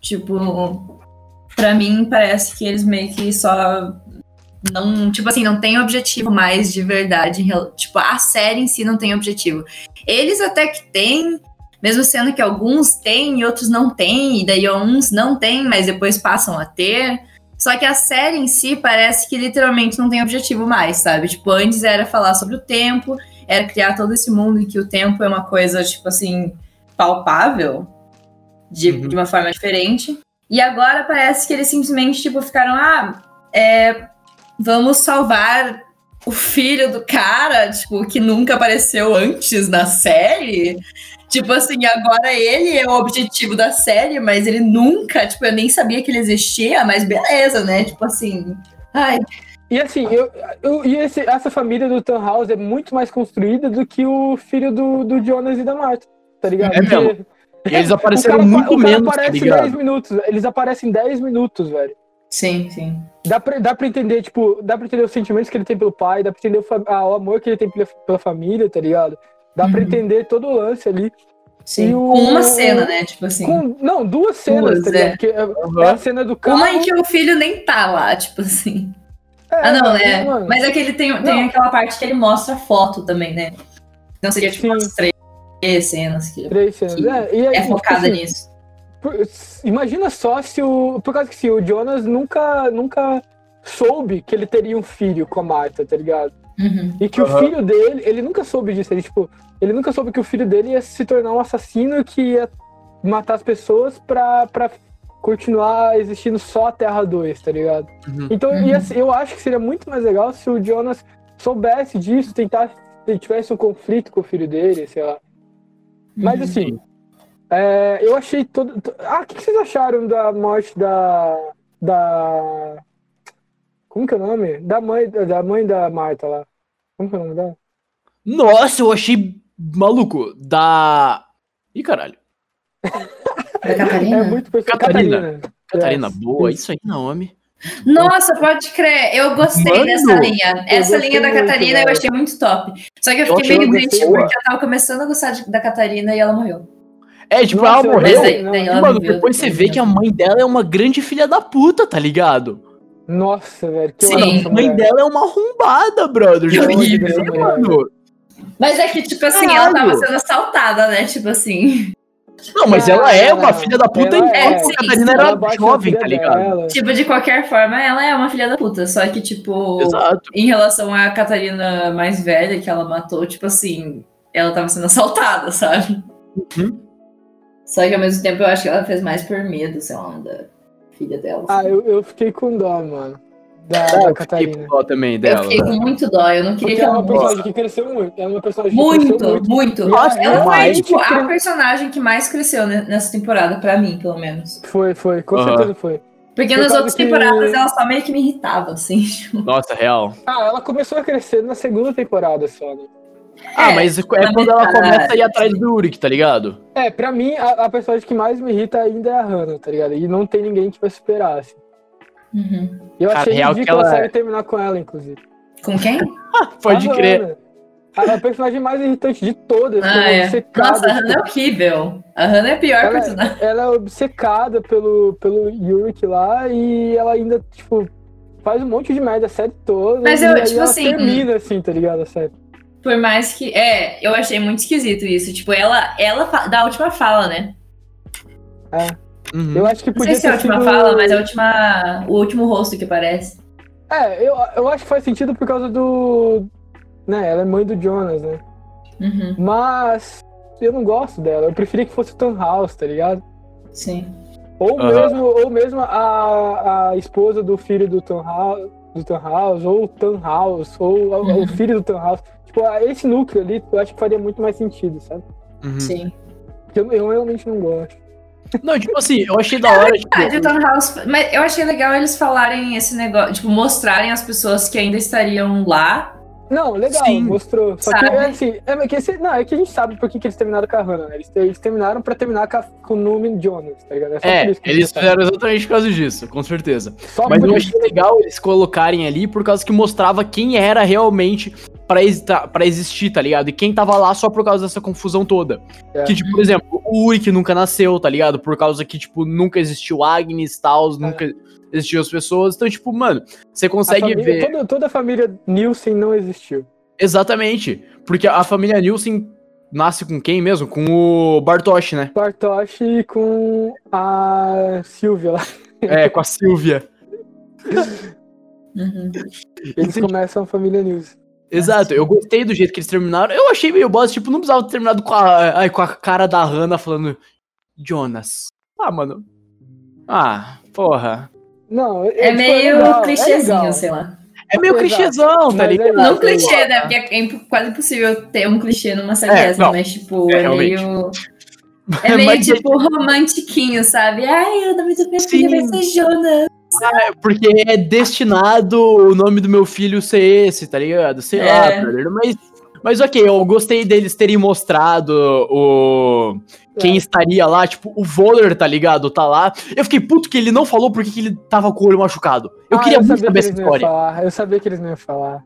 Tipo, pra mim parece que eles meio que só não, tipo assim, não tem objetivo mais de verdade. Tipo, a série em si não tem objetivo. Eles até que têm, mesmo sendo que alguns têm e outros não têm, e daí uns não têm, mas depois passam a ter. Só que a série em si parece que literalmente não tem objetivo mais, sabe? Tipo, antes era falar sobre o tempo, era criar todo esse mundo em que o tempo é uma coisa, tipo assim, palpável, de, Uhum. de uma forma diferente. E agora parece que eles simplesmente, tipo, ficaram, ah, é, vamos salvar o filho do cara, tipo, que nunca apareceu antes na série. Tipo assim, agora ele é o objetivo da série, mas ele nunca, tipo, eu nem sabia que ele existia, mas beleza, né? Tipo assim. Ai, E assim, eu, eu- e esse- essa família do Tannhaus é muito mais construída do que o filho do, do Jonas e da Marta, tá ligado? É mesmo. E eles o apareceram cara, muito o cara menos, tá aparece em ligado? 10 minutos, eles aparecem em 10 minutos, velho. sim, sim. Dá pra, dá pra entender, tipo, dá pra entender os sentimentos que ele tem pelo pai, dá pra entender o, ah, o amor que ele tem pela, pela família, tá ligado? Dá pra Uhum. entender todo o lance ali. Sim. O- Com uma cena, né? Tipo assim. Com, não, duas cenas, Duas, tá ligado? é. Porque é, Uhum. é a cena do carro. Uma em que o filho nem tá lá, tipo assim. É, Ah, não, né? mano. Mas é que ele tem, tem Não. aquela parte que ele mostra a foto também, né? Então seria tipo Sim. umas três cenas que Três cenas. que É, e aí, é tipo focada assim, nisso. por- imagina só se o. Por causa que assim, o Jonas nunca, nunca soube que ele teria um filho com a Marta, tá ligado? Uhum. E que o Aham. filho dele, ele nunca soube disso. Ele, tipo, ele nunca soube que o filho dele ia se tornar um assassino que ia matar as pessoas pra, pra continuar existindo só a Terra 2, tá ligado? Uhum. Então, Uhum. ser- eu acho que seria muito mais legal se o Jonas soubesse disso, tentasse, se tivesse um conflito com o filho dele, sei lá. Mas Uhum. assim, é, eu achei todo. to- Ah, o que que vocês acharam da morte da. Da. Como que é o nome? Da mãe da, mãe da Marta lá. Como que é o nome dela? Nossa, eu achei maluco. Da. Ih, caralho. <laughs> Da Catarina? É muito. Catarina. Catarina. Catarina, Yes. boa, Isso. aí, nome. Nossa, pode crer. Eu gostei Mano, dessa linha. Essa linha da muito, Catarina eu velho. achei muito top. Só que eu Eu fiquei meio boa. porque eu tava começando a gostar de- da Catarina e ela morreu. É, tipo, Nossa, ela eu- morreu. Mas daí, daí ela mano, viveu. depois você vê que a mãe dela é uma grande filha da puta, tá ligado? Nossa, velho. Que Sim. a mãe mulher. dela é uma arrombada, brother. Que horrível, mulher. mano. Mas é que, tipo assim, Caralho. ela tava sendo assaltada, né? Tipo assim. Não, mas ela é uma filha da puta Ela enquanto é, sim, Catarina era jovem, tá ligado? dela. Tipo, de qualquer forma, ela é uma filha da puta. Só que, tipo, Exato. em relação à Catarina mais velha que ela matou, tipo assim, ela tava sendo <laughs> assaltada, sabe? Uhum. Só que ao mesmo tempo eu acho que ela fez mais por medo, sei lá, da filha dela. Ah, eu, eu fiquei com dó, mano. Da, Ah, da eu fiquei Catarina. dó também eu dela. fiquei com muito dó, eu não queria Porque que ela é ela uma personagem que cresceu muito. Ela é uma personagem que Muito, cresceu muito. muito. Nossa, ela foi, tipo, a Cre- personagem que mais cresceu ne- nessa temporada, pra mim, pelo menos. Foi, foi. Com Aham. certeza foi. Porque Por nas outras que- temporadas ela só meio que me irritava, assim. <laughs> tipo. Nossa, real. Ah, ela começou a crescer na segunda temporada só, né? Ah, É, mas é quando ela começa a ir atrás do Uric, tá ligado? É, pra mim, a, a personagem que mais me irrita ainda é a Hannah, tá ligado? E não tem ninguém que vai superar, assim. Uhum. Eu achei real que ridículo a ela- série terminar com ela, inclusive. Com quem? <laughs> Pode A crer. Hannah. A, a personagem mais irritante de todas. Ah, é é. obcecada, Nossa, a tipo, Hannah é horrível. A Hannah é a pior ela, personagem. ela é obcecada pelo, pelo Yurik lá e ela ainda, tipo, faz um monte de merda a série toda. Mas eu, tipo ela assim, termina assim, tá ligado? A série. Por mais que. É, eu achei muito esquisito isso. Tipo, ela, ela fa- da última fala, né? Uhum. Eu acho que Não podia sei se é a última sido... fala, mas é a última. O último rosto que aparece. É, eu, eu acho que faz sentido por causa do. Né, ela é mãe do Jonas, né? Uhum, Mas eu não gosto dela. Eu preferia que fosse o Tom House, tá ligado? sim. Ou Aham. mesmo, ou mesmo a, a esposa do filho do Tom House, do Tom House ou o Tom House, ou Uhum. o filho do Tom House. Tipo, esse núcleo ali, eu acho que faria muito mais sentido, sabe? Uhum. Sim. Porque eu, eu realmente não gosto. Não, tipo assim, eu achei da hora, tipo, House. Mas eu achei legal eles falarem esse negócio, tipo, mostrarem as pessoas que ainda estariam lá. Não, legal, Sim. mostrou. Só Sabe? que, é assim, é que, esse- não, é que a gente sabe por que, que eles terminaram com a Hannah, né? Eles, eles terminaram pra terminar com, a, com o Numi Jonas, tá ligado? só É, por isso que eles sabe. fizeram exatamente por causa disso, com certeza. Só Mas eu achei legal eles colocarem ali por causa que mostrava quem era realmente pra, exi- pra existir, tá ligado? E quem tava lá só por causa dessa confusão toda. É. Que, tipo, por exemplo, o Uri que nunca nasceu, tá ligado? Por causa que, tipo, nunca existiu Agnes, tal, nunca existiu as pessoas. Então, tipo, mano, você A consegue família- ver. Toda, toda a família Nielsen não existiu. Exatamente. Porque a família Nielsen nasce com quem mesmo? Com o Bartosz, né? Bartoshi com a Silvia lá. <laughs> É, com a Silvia. Uhum. Eles começam a família Nielsen. Exato, eu gostei do jeito que eles terminaram. Eu achei meio bosta, tipo, não precisava ter terminado com a, ai, com a cara da Hannah falando Jonas. Ah, mano. Ah, porra. Não, É, tipo, meio legal, é clichêzinho, legal. sei lá. É meio Exato. clichêzão, tá é ligado? Não eu clichê, né? Porque é imp- quase impossível ter um clichê numa série É, dessa, não. mas, tipo, É, é, meio. É <laughs> meio, Mas- tipo, romantiquinho, sabe? Ai, o nome do meu filho vai ser Jonas. É, porque é destinado o nome do meu filho ser esse, tá ligado? Sei lá, É. brother. Mas, mas ok, eu gostei deles terem mostrado o. Quem É. estaria lá, tipo, o Voller, tá ligado? Tá lá. Eu fiquei puto que ele não falou porque que ele tava com o olho machucado. Eu Ah, queria muito sabia saber que essa eles história. falar. Eu sabia que eles não iam falar.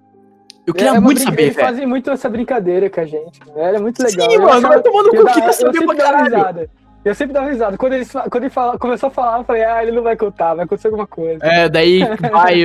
Eu queria É uma muito saber, Eles velho. fazem muito essa brincadeira com a gente. Né? É muito legal. Sim, Eu mano, vai tomando eu cu, eu saber sempre pra caralho. risada. Eu sempre dava risada. Quando, eles, fa- quando ele fala, começou a falar, eu falei, ah, ele não vai contar, vai acontecer alguma coisa. É, daí vai,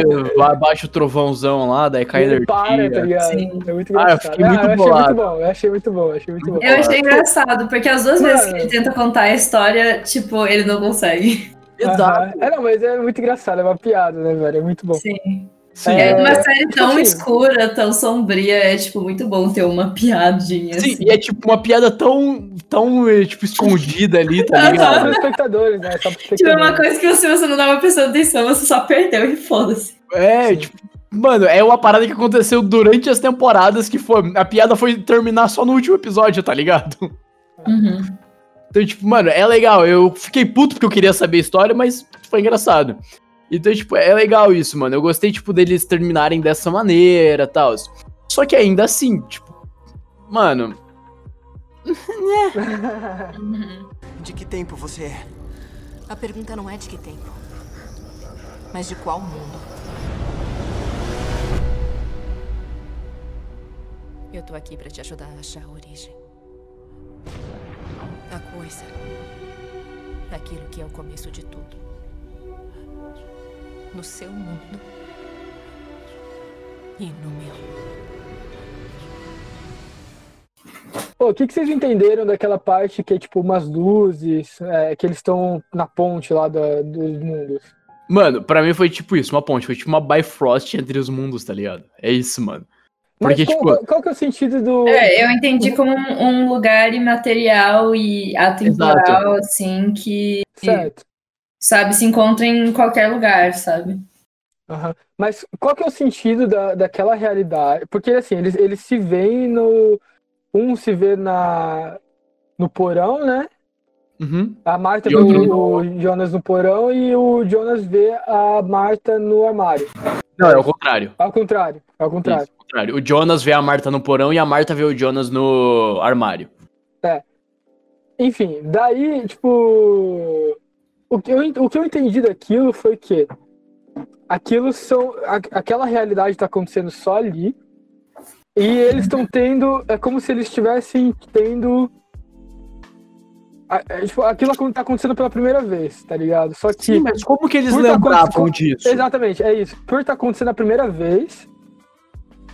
abaixo o trovãozão lá, daí cai ele energia. para, tá ligado? Sim. É muito Ah, eu engraçado. fiquei muito eu achei bolado. muito bom, eu achei muito bom, eu achei muito bom. Eu achei engraçado, porque as duas vezes que Mano. ele tenta contar a história, tipo, ele não consegue. Exato. Aham. É, não, mas é muito engraçado, é uma piada, né, velho? É muito bom. Sim. Sim. É É, uma série tão assim- escura, tão sombria, é, tipo, muito bom ter uma piadinha, Sim, assim. e é tipo uma piada tão, tão eh, tipo, escondida ali, tá Só para ligado? os espectadores, né? Só Tipo, é uma coisa que se você não tava prestando atenção, você só perdeu e foda-se. É, Sim. tipo, mano, é uma parada que aconteceu durante as temporadas que foi. A piada foi terminar só no último episódio, tá ligado? Uhum. Então, tipo, mano, é legal. Eu fiquei puto porque eu queria saber a história, mas foi engraçado. Então, tipo, é legal isso, mano. Eu gostei, tipo, deles terminarem dessa maneira e tal. Só que ainda assim, tipo, mano. <laughs> De que tempo você é? A pergunta não é de que tempo. Mas de qual mundo? Eu tô aqui pra te ajudar a achar a origem. A coisa. Aquilo que é o começo de tudo. No seu mundo. E no meu. Pô, o que, que vocês entenderam daquela parte que é tipo umas luzes, é, que eles estão na ponte lá da- dos mundos? Mano, pra mim foi tipo isso, uma ponte. Foi tipo uma Bifrost entre os mundos, tá ligado? É isso, mano. Mas Porque, qual, tipo- qual- que é o sentido do. É, eu entendi como um, um lugar imaterial e atemporal, assim, que, Certo. Sabe, se encontra em qualquer lugar, sabe? Aham. Mas qual que é o sentido da, daquela realidade? Porque assim, eles, eles se veem no. Um se vê na, no porão, né? Uhum. A Marta vê outro o, Jonas no porão e o Jonas vê a Marta no armário. Não, é o contrário. Ao contrário, ao contrário. Isso, ao contrário. O Jonas vê a Marta no porão e a Marta vê o Jonas no armário. Enfim, daí, tipo. O que, eu, o que eu entendi daquilo foi que aquilo são. a- aquela realidade tá acontecendo só ali. E eles estão tendo. É como se eles estivessem tendo. é, tipo, aquilo tá acontecendo pela primeira vez, tá ligado? Só que. Sim, mas como que eles tá lembravam acontecendo- disso? Exatamente, é isso. Por estar acontecendo a primeira vez,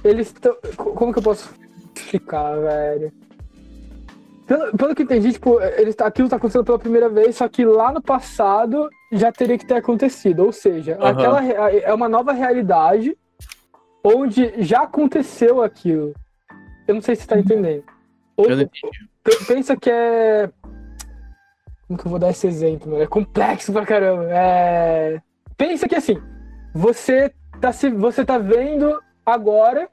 eles estão. Como que eu posso explicar, velho? Pelo, pelo que eu entendi, tipo, eles, aquilo tá acontecendo pela primeira vez, só que lá no passado já teria que ter acontecido. Ou seja, Aham. aquela é uma nova realidade onde já aconteceu aquilo. Eu não sei se você tá entendendo. Ou- Eu não entendi. Pe- Pensa que é. Como que eu vou dar esse exemplo, mano? É complexo pra caramba. É... Pensa que assim, você tá, se... você tá vendo agora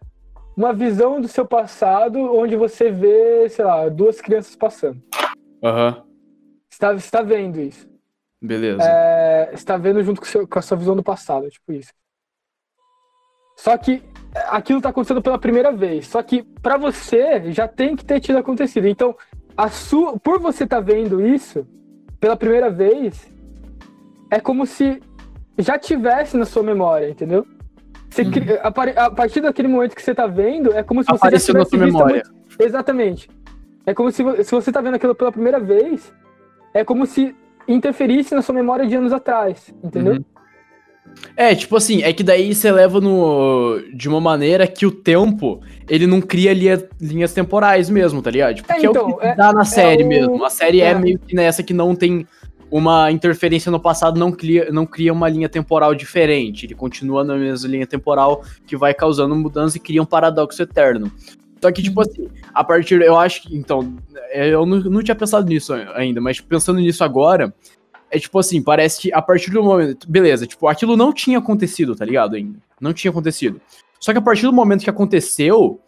uma visão do seu passado onde você vê, sei lá, duas crianças passando. Aham. Você tá, você tá vendo isso. Beleza. É, você tá vendo junto com, seu- com a sua visão do passado, tipo isso. Só que aquilo tá acontecendo pela primeira vez. Só que pra você já tem que ter tido acontecido. Então, a sua, por você tá vendo isso pela primeira vez, é como se já tivesse na sua memória, entendeu? Você cri- a, a partir daquele momento que você tá vendo, é como se você Apareceu já na tivesse sua visto memória. muito- Exatamente. É como se, se você tá vendo aquilo pela primeira vez, é como se interferisse na sua memória de anos atrás, entendeu? Uhum. É, tipo assim, é que daí você leva no de uma maneira que o tempo, ele não cria linha- linhas temporais mesmo, tá ligado? Tipo, É, que é então, o que é- dá na série o- mesmo. A série é. é. meio que nessa que não tem uma interferência no passado, não cria, não cria uma linha temporal diferente. Ele continua na mesma linha temporal que vai causando mudança e cria um paradoxo eterno. Só que, tipo assim, a partir. Eu acho que. Então, é, eu não, não tinha pensado nisso ainda, mas pensando nisso agora, é tipo assim, parece que a partir do momento. Beleza, tipo, aquilo não tinha acontecido, tá ligado? Ainda. Não tinha acontecido. Só que a partir do momento que aconteceu,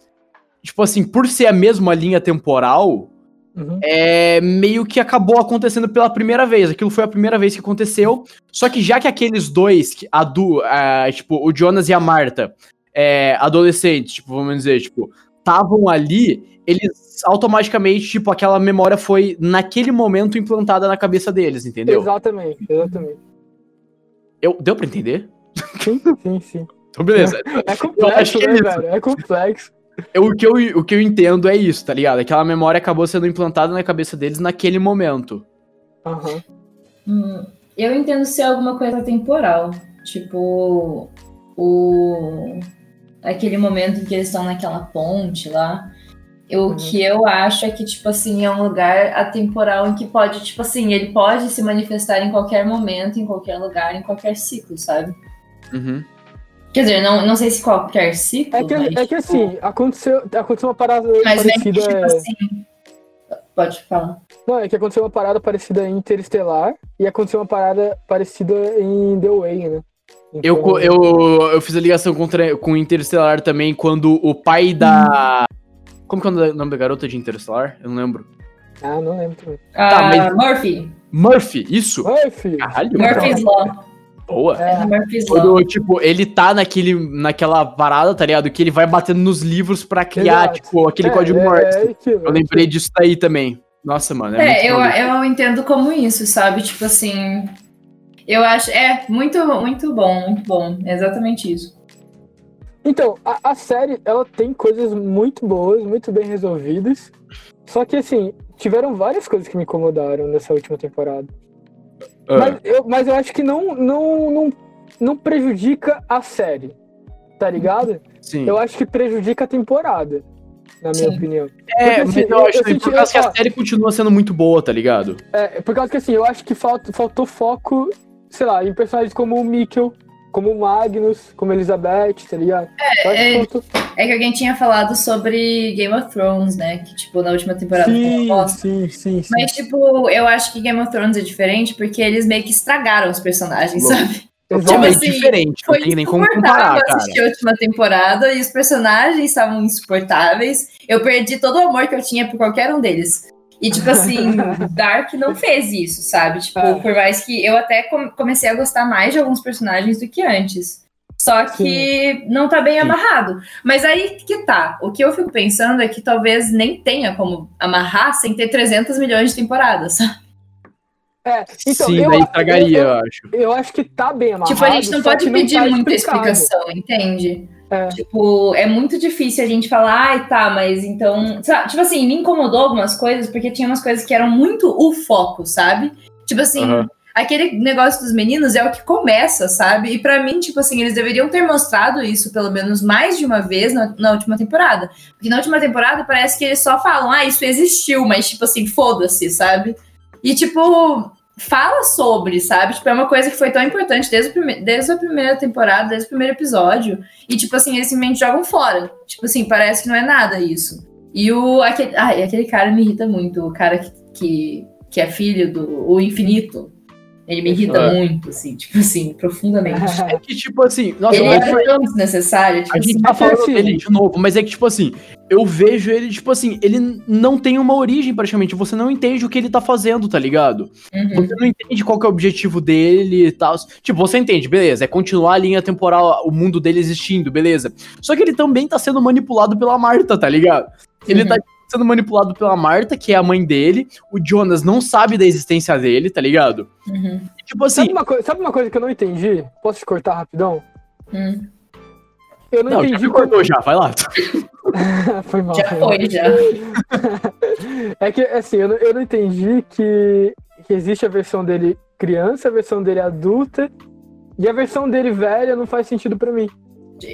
tipo assim, por ser a mesma linha temporal, Uhum. é meio que acabou acontecendo pela primeira vez. Aquilo foi a primeira vez que aconteceu. Só que já que aqueles dois, a du, é, tipo, o Jonas e a Marta, é, adolescentes, tipo, vamos dizer, tipo, estavam ali, eles automaticamente, tipo, aquela memória foi naquele momento implantada na cabeça deles, entendeu? Exatamente, exatamente. Eu, deu pra entender? Sim, sim, sim. Então, beleza. É acho complexo, é né, velho? É complexo. Eu- o, que eu, o que eu entendo é isso, tá ligado? Aquela memória acabou sendo implantada na cabeça deles naquele momento. Aham. Hum, eu entendo ser alguma coisa temporal. Tipo, o aquele momento em que eles estão naquela ponte lá. Eu- O Uhum. que eu acho é que, tipo assim, é um lugar atemporal em que pode, tipo assim, ele pode se manifestar em qualquer momento, em qualquer lugar, em qualquer ciclo, sabe? Uhum. Quer dizer, não, não sei se qualquer ciclo. É que, mas, é que tipo, assim, aconteceu, aconteceu uma parada Mas que, parecida. tipo assim. Pode falar. Não, é que aconteceu uma parada parecida em Interestelar e aconteceu uma parada parecida em The Way, né? Eu, Então- co- eu, eu fiz a ligação contra, com Interestelar também quando o pai da. Como que é o nome da garota de Interestelar? Eu não lembro. Ah, não lembro também. Ah, mas- Murphy. Murphy, isso? Filho. Caralho, Murphy's Law. Boa. É, Law. Quando, tipo, ele tá naquele, naquela parada, tá ligado? Que ele vai batendo nos livros pra criar, Exato. tipo, aquele é, código é, Morse. é Eu lembrei disso daí também. Nossa, mano. É, É, muito eu, maluco. eu entendo como isso, sabe? Tipo assim. Eu acho, é, muito, muito bom, muito bom. É exatamente isso. Então, a, a série, ela tem coisas muito boas, muito bem resolvidas. Só que, assim, tiveram várias coisas que me incomodaram nessa última temporada. Ah, Mas, eu, mas eu acho que não, não, não, não prejudica a série, tá ligado? sim. Eu acho que prejudica a temporada, na minha Sim. opinião. É, Porque, mas assim, eu eu- acho eu por causa que a série continua sendo muito boa, tá ligado? É, por causa que assim, eu acho que falta, faltou foco, sei lá, em personagens como o Mikkel, como o Magnus, como a Elizabeth, tá ligado? Eu é, faltou- É que alguém tinha falado sobre Game of Thrones, né? Que, tipo, na última temporada foi uma Sim, sim, sim, sim. Mas, tipo, eu acho que Game of Thrones é diferente porque eles meio que estragaram os personagens, Louco. sabe? Totalmente assim, diferente, não tem nem como comparar, cara. assistir a última temporada e os personagens estavam insuportáveis. Eu perdi todo o amor que eu tinha por qualquer um deles. E, tipo assim, <laughs> Dark não fez isso, sabe? Tipo, É. por mais que eu até com- comecei a gostar mais de alguns personagens do que antes. Só que não tá bem Sim. amarrado. Mas aí que tá. O que eu fico pensando é que talvez nem tenha como amarrar sem ter 300 milhões de temporadas. <laughs> É, então, Sim, eu, daí estragaria, eu, eu, eu, acho. eu acho que tá bem amarrado. Tipo, a gente não pode pedir tá muita explicado. explicação, entende? É. Tipo, é muito difícil a gente falar, ai, tá, mas então. sabe, Tipo assim, me incomodou algumas coisas, porque tinha umas coisas que eram muito o foco, sabe? Tipo assim, Aham. aquele negócio dos meninos é o que começa, sabe? E pra mim, tipo assim, eles deveriam ter mostrado isso pelo menos mais de uma vez na, na última temporada. Porque na última temporada parece que eles só falam, ah, isso existiu, mas tipo assim, foda-se, sabe? E tipo, fala sobre, sabe? Tipo, é uma coisa que foi tão importante desde, o prime- desde a primeira temporada, desde o primeiro episódio. E, tipo assim, eles simplesmente jogam fora. Tipo assim, parece que não é nada isso. E o. Aquele, ai, aquele cara me irrita muito. O cara que, que, que é filho do o infinito. Ele me irrita É. muito, assim, tipo assim, profundamente. <laughs> É que, tipo assim, nossa, ele mas é tão desnecessário, tipo a gente assim. tá falando assim- dele de novo, mas é que, tipo assim, eu vejo ele, tipo assim, ele não tem uma origem praticamente, você não entende o que ele tá fazendo, tá ligado? Uhum. Você não entende qual que é o objetivo dele e tal. Tipo, você entende, beleza, é continuar a linha temporal, o mundo dele existindo, beleza. Só que ele também tá sendo manipulado pela Marta, tá ligado? Ele Uhum. tá sendo manipulado pela Marta, que é a mãe dele, o Jonas não sabe da existência dele, tá ligado? Uhum. E, tipo assim, Sabe uma, coi- sabe uma coisa que eu não entendi? Posso te cortar rapidão? Hum. Eu não, não, já entendi me cortou já, vai lá. <laughs> foi mal. Já foi já. <laughs> É que, assim, eu não, eu não entendi que, que existe a versão dele criança, a versão dele adulta, e a versão dele velha não faz sentido pra mim.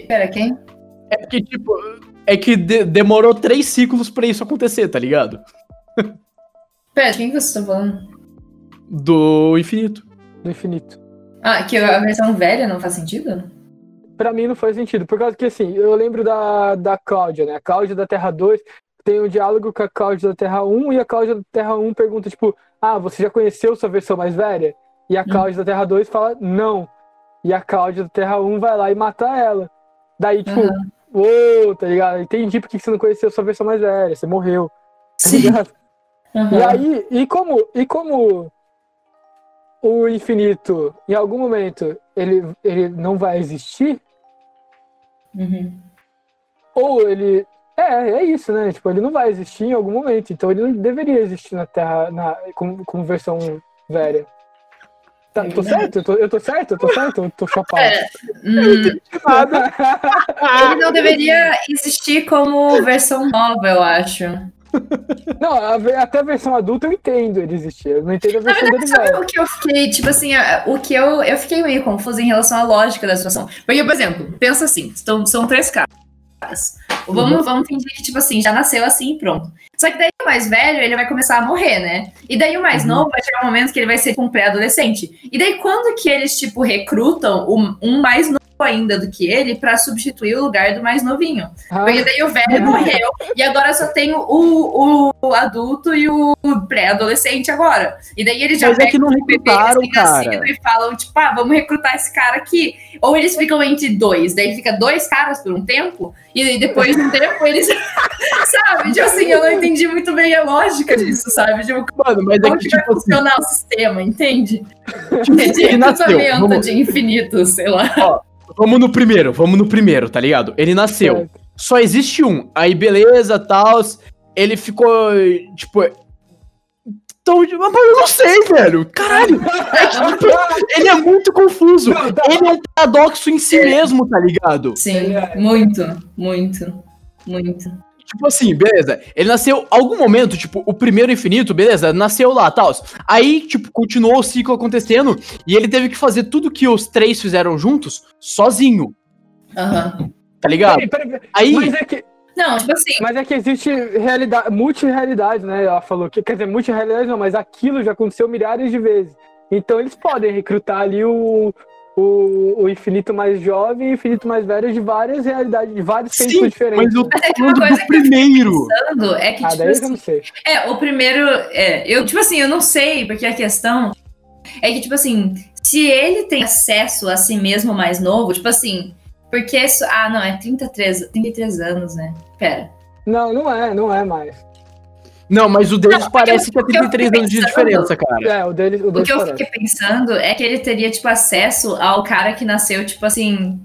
Pera, quem? É porque, tipo, é que de- demorou três ciclos pra isso acontecer, tá ligado? Pera, quem que você tá falando? Do infinito. Do infinito. Ah, que a versão velha não faz sentido? Pra mim não faz sentido, por causa que, assim, eu lembro da, da Cláudia, né? A Cláudia da Terra 2 tem um diálogo com a Cláudia da Terra 1 e a Cláudia da Terra 1 pergunta, tipo, ah, você já conheceu sua versão mais velha? E a Hum. Cláudia da Terra 2 fala, não. E a Cláudia da Terra 1 vai lá e mata ela. Daí, tipo, Aham. Uou, tá ligado? Entendi por que você não conheceu sua versão mais velha, você morreu. tá Sim. ligado? Aham. E aí, e como, e como o infinito, em algum momento, ele, ele não vai existir, Uhum. ou ele. É, é isso, né? Tipo, ele não vai existir em algum momento. Então ele não deveria existir na Terra na, com, com versão velha. Tá, tô certo? Eu tô, eu tô certo? Eu tô certo? Eu tô chapado. <laughs> Pera, hum, ele não deveria existir como versão nova, eu acho. Não, a até a versão adulta eu entendo ele existir. Eu não entendo a versão dele sabe o que eu fiquei, tipo assim, o que eu, eu fiquei meio confusa em relação à lógica da situação. Porque, por exemplo, pensa assim, estão, são três caras. Vamos, vamos fingir que, tipo assim, já nasceu assim e pronto. Só que daí o mais velho, ele vai começar a morrer, né? E daí o mais Uhum. novo vai chegar um momento que ele vai ser tipo, um pré-adolescente. E daí quando que eles, tipo, recrutam um, um mais novo ainda do que ele pra substituir o lugar do mais novinho? Ah, Porque daí o velho morreu e agora só tem o, o, adulto e o pré-adolescente agora. E daí eles já Mas é que não bebê recrutaram, cara. e falam, tipo, ah, vamos recrutar esse cara aqui. Ou eles ficam entre dois, daí fica dois caras por um tempo, e daí depois de um tempo eles. <laughs> sabe? Tipo assim, eu não entendi muito bem a lógica disso, sabe? Tipo, Mano, mas é como que, que vai tipo assim, funcionar o sistema, entende? De <laughs> ele nasceu, de infinito, sei lá. Vamos no primeiro, vamos no primeiro, tá ligado? Ele nasceu. certo. Só existe um. Aí beleza, tal. Ele ficou, tipo, tão. de- Mas eu não sei, velho. Caralho. É tipo, ele é muito confuso. Não, tá. Ele é um paradoxo em si mesmo, tá ligado? Sim, é- muito, muito, muito. Tipo assim, beleza. Ele nasceu, algum momento, tipo, o primeiro infinito, beleza, nasceu lá, tal. Aí, tipo, continuou o ciclo acontecendo e ele teve que fazer tudo que os três fizeram juntos sozinho, Aham. tá ligado? Peraí, peraí, peraí. Aí, Mas é que, Não, tipo assim, mas é que existe realidade, multirealidade, né? Ela falou que, quer dizer, multirealidade não, mas aquilo já aconteceu milhares de vezes. Então eles podem recrutar ali o, o, o infinito mais jovem e o infinito mais velho de várias realidades, de vários sim, tempos diferentes. mas eu tô Mas é que uma falando coisa do que eu primeiro. pensando é que, Ah, tipo daí eu assim, não sei. É, o primeiro. É, eu, tipo assim, eu não sei, porque a questão é que, tipo assim, se ele tem acesso a si mesmo mais novo, tipo assim. Porque isso. Ah, não, é 33, 33 anos, né? Pera. Não, não é, não é mais. Não, mas o deles Não, parece que é porque eu 33 anos de diferença, cara. É, o deles, o O deles que eu parece. fiquei pensando é que ele teria, tipo, acesso ao cara que nasceu, tipo assim.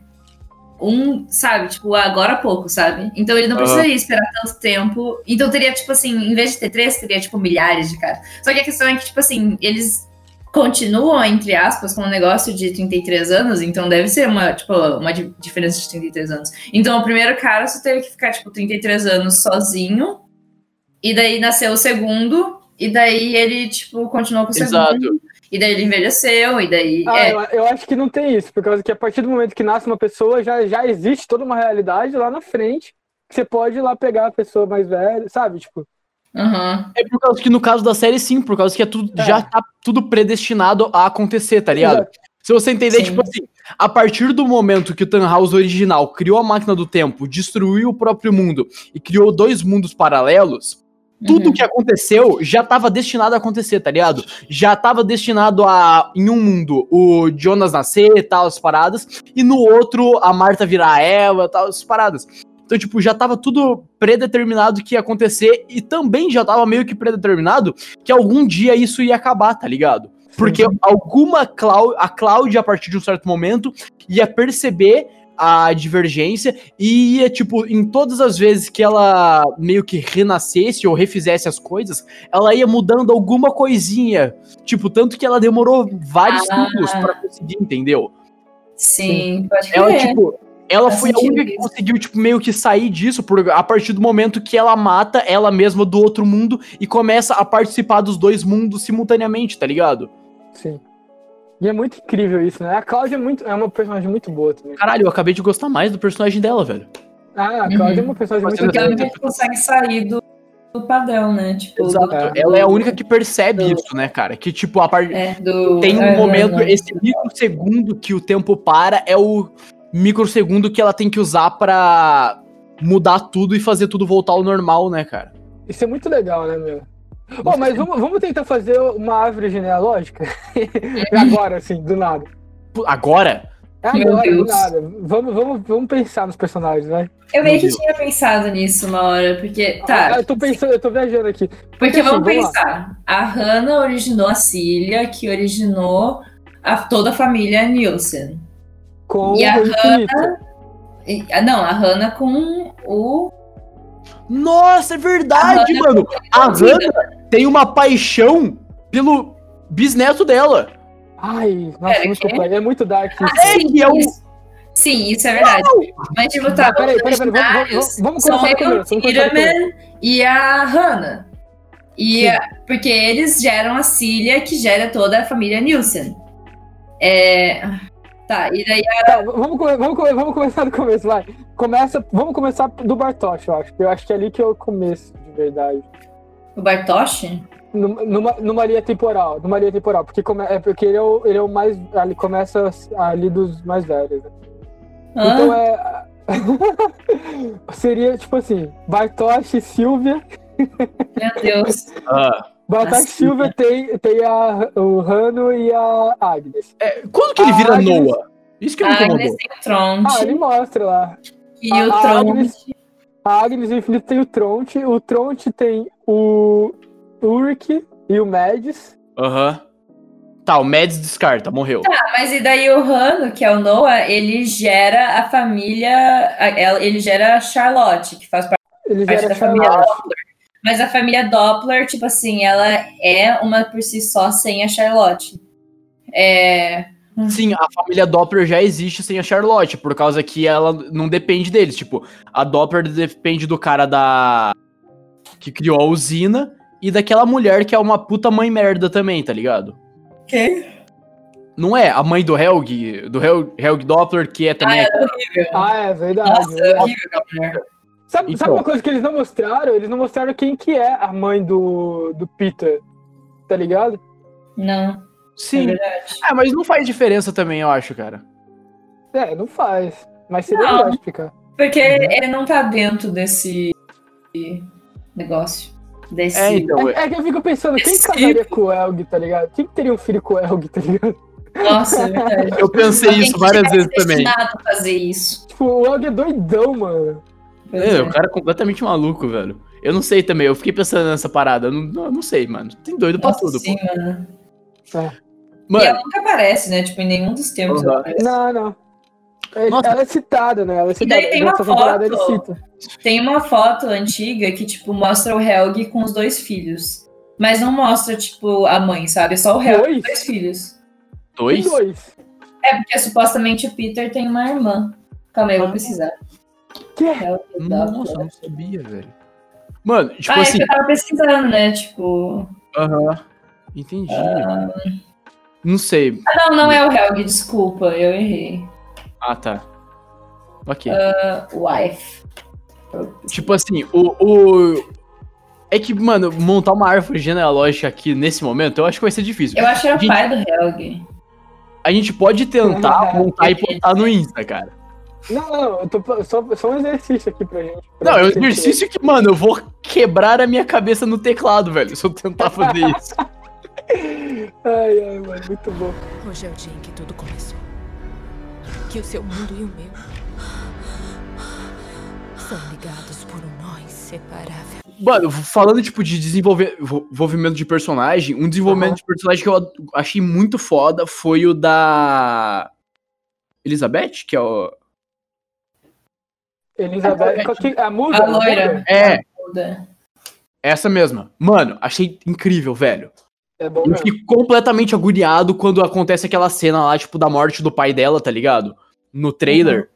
Um, sabe, tipo, agora há pouco, sabe? Então ele não precisaria esperar tanto tempo. Então teria, tipo assim, em vez de ter três, teria, tipo, milhares de caras. Só que a questão é que, tipo assim, eles continuam, entre aspas, com um negócio de 33 anos, então deve ser uma, tipo, uma di- diferença de 33 anos. Então o primeiro cara só teve que ficar, tipo, 33 anos sozinho, e daí nasceu o segundo, e daí ele, tipo, continuou com o Exato. segundo. E daí ele envelheceu, e daí. Ah, é, eu, eu acho que não tem isso, por causa que a partir do momento que nasce uma pessoa, já, já existe toda uma realidade lá na frente, que você pode ir lá pegar a pessoa mais velha, sabe? Tipo, aham. É por causa que no caso da série, sim, por causa que é tudo, É. já tá tudo predestinado a acontecer, tá ligado? Exato. Se você entender, Sim. tipo assim, a partir do momento que o Tannhaus original criou a máquina do tempo, destruiu o próprio mundo e criou dois mundos paralelos, tudo Uhum. que aconteceu já tava destinado a acontecer, tá ligado? Já tava destinado a, em um mundo, o Jonas nascer e tal, as paradas, e no outro, a Marta virar ela e tal, as paradas. Então, tipo, já tava tudo predeterminado que ia acontecer e também já tava meio que predeterminado que algum dia isso ia acabar, tá ligado? Porque alguma Clá a Cláudia, a partir de um certo momento, ia perceber a divergência e ia, tipo, em todas as vezes que ela meio que renascesse ou refizesse as coisas, ela ia mudando alguma coisinha. Tipo, tanto que ela demorou vários Ah. ciclos pra conseguir, entendeu? Sim, pode crer. Ela, tipo, ela Faz foi a única que conseguiu, tipo, meio que sair disso por, a partir do momento que ela mata ela mesma do outro mundo e começa a participar dos dois mundos simultaneamente, tá ligado? sim. E é muito incrível isso, né? A Cláudia é, muito, é uma personagem muito boa também. Caralho, eu acabei de gostar mais do personagem dela, velho. Ah, a Cláudia é Uhum. uma personagem muito Porque ela realmente consegue sair do, do padrão, né? Tipo, Exato. do, Ela é a única que percebe do- isso, né, cara? Que, tipo, a parte. é, do- Tem um é, momento, é, esse microsegundo que o tempo para é o microsegundo que ela tem que usar pra mudar tudo e fazer tudo voltar ao normal, né, cara? Isso é muito legal, né, meu? Ô, mas vamos, vamos tentar fazer uma árvore genealógica? <laughs> Agora, assim, do nada. Agora? É agora, do nada. Vamos, vamos, vamos pensar nos personagens, vai. Eu meio que tinha pensado nisso uma hora, porque. Ah, Tá. eu tô pensando, eu tô viajando aqui. Porque assim, vamos vamos lá. pensar. A Hannah originou a Cília, que originou a, toda a família Nielsen. Com E a infinito. E- ah, não, a Hannah com o. Nossa, é verdade, A mano! A Vida. Hannah tem uma paixão pelo bisneto dela. Ai, nossa, Pera, muito. É muito dark isso. Ah, sim, é o- isso. Sim, isso é verdade. Mas, tipo, tá. Tá, peraí, peraí, peraí, vamos- vamos- vamos começar começo, vamos começar e a Hannah. E Sim. a- porque eles geram a Cília, que gera toda a família Nielsen. É. Tá, e daí Tá, vamos, vamos, vamos começar do começo, vai. Começa, vamos começar do Bartosz, eu acho. Eu acho que é ali que é o começo, de verdade. o Bartosz. Numa, numa, linha temporal, numa linha temporal, porque, come, é porque ele é, o, ele é o mais. Ali começa ali dos mais velhos. né? Então é. <laughs> Seria tipo assim: Bartosz e Silvia. Meu Deus. Ah. E Assim, Silvia tem, tem a, o Rano e a Agnes. É, quando que ele A vira Agnes- Noah? Isso que me A incomodou. Agnes tem o Tronte. Ah, ele mostra lá. e a- o a Tronte. Agnes- A Agnes e o Infinito tem o Tronte, o Tronte tem o Ulrich e o Mads. Aham. Tá, o Mads descarta, morreu. Ah, mas e daí o Rano, que é o Noah, ele gera a família. Ele gera a Charlotte, que faz parte Ele parte gera da família Charlotte. Mas a família Doppler, tipo assim, ela é uma por si só sem a Charlotte. É. Sim, a família Doppler já existe sem a Charlotte, por causa que ela não depende deles. Tipo, a Doppler depende do cara da. que criou a usina e daquela mulher que é uma puta mãe merda também, tá ligado? Quem? Não é? A mãe do Helg, do Hel- Helg Doppler, que é Ah, também. é horrível. Ah, é verdade. Nossa, é horrível. Sabe, Então. sabe uma coisa que eles não mostraram? Eles não mostraram quem que é a mãe do, do Peter. Tá ligado? Não, é Sim. É, mas não faz diferença também, eu acho, cara. É, não faz. Mas seria Não. legal explicar. Porque Uhum. ele não tá dentro desse negócio. Desse. É, então. É, é que eu fico pensando, quem casaria com o Elg, tá ligado? Quem que teria um filho com o Elg, tá ligado? Nossa, é <laughs> verdade. Eu pensei isso várias vezes também. destinado a fazer isso. Tipo, o Elg é doidão, mano. É, é. o cara é completamente maluco, velho. Eu não sei também, eu fiquei pensando nessa parada. Eu não, não, não sei, mano. Tem doido pra tudo, sim, pô. mano. E Mano, ela nunca aparece, né? Tipo, em nenhum dos tempos Uhum. Não, não. É- Nossa. Ela é citada, né? Ela é E citada. daí tem uma foto. cita. Tem uma foto antiga que, tipo, mostra o Helg com os dois filhos. Mas não mostra, tipo, a mãe, sabe? É só o Helg com Dois? os dois filhos. Tem dois? dois. É, porque supostamente o Peter tem uma irmã. Calma aí, eu vou Ah. Pesquisar. Que? Helg Nossa, eu não sabia, velho. Mano, tipo ah, é assim. que eu tava pesquisando, né? Tipo. Aham. Entendi. Não sei. Ah, não, não é o Helg, desculpa, eu errei. Ah, tá. Ok. Ah, wife. Tipo assim, o, o. É que, mano, montar uma árvore genealógica aqui nesse momento, eu acho que vai ser difícil. Eu acho que era o pai do Helg. A gente pode tentar montar e postar no Insta, cara. Não, não, eu tô só, só um exercício aqui pra gente. pra Não, é um exercício que, mano, eu vou quebrar a minha cabeça no teclado, velho, se eu tentar fazer <laughs> isso. Ai, ai, mano, muito bom. Hoje é o dia em que tudo começou. Que o seu mundo e o meu são ligados por um nó inseparável. Mano, falando, tipo, de desenvolver, desenvolvimento de personagem, um desenvolvimento Aham. de personagem que eu achei muito foda foi o da. Elizabeth, que é o. Elizabeth, que- a muda? A loira. É, Muda. essa mesma. Mano, achei incrível, velho. É bom Eu mesmo. fiquei completamente agoniado quando acontece aquela cena lá, tipo, da morte do pai dela, tá ligado? No trailer.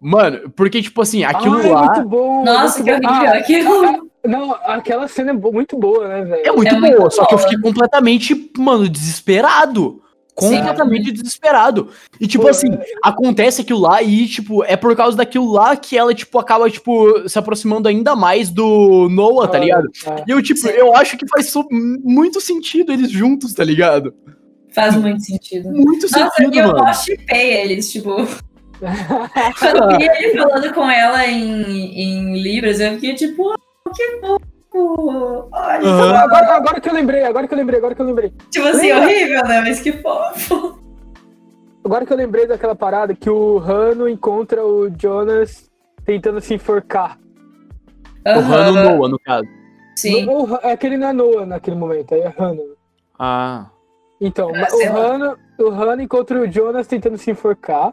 Mano, porque, tipo assim, aquilo Ai, lá muito bom. Nossa, que muito bom. horrível Ah, aquilo. não, aquela cena é muito boa, né, velho? é muito É muito boa, só que eu boa. fiquei completamente, mano, desesperado. Completamente desesperado. E, tipo Pô, assim, acontece aquilo lá e, tipo, é por causa daquilo lá que ela, tipo, acaba, tipo, se aproximando ainda mais do Noah, tá ligado? Ah, E eu, tipo, Sim. eu acho que faz muito sentido eles juntos, tá ligado? Faz muito sentido. Muito Nossa, sentido, eu mano. chipei eles, tipo. Quando <laughs> eu vi ele falando com ela em, em Libras, eu fiquei tipo, oh, que fofo. Olha, Aham. agora, agora que eu lembrei, agora que eu lembrei, agora que eu lembrei. tipo assim, Lembra? horrível, né? Mas que fofo. Agora que eu lembrei daquela parada que o Hano encontra o Jonas tentando se enforcar. O Han no Noah, no caso. Sim. O, o, é que ele não é Noah naquele momento, aí é Hano. Ah. Então, É, o lá. Hano, o Hano encontra o Jonas tentando se enforcar.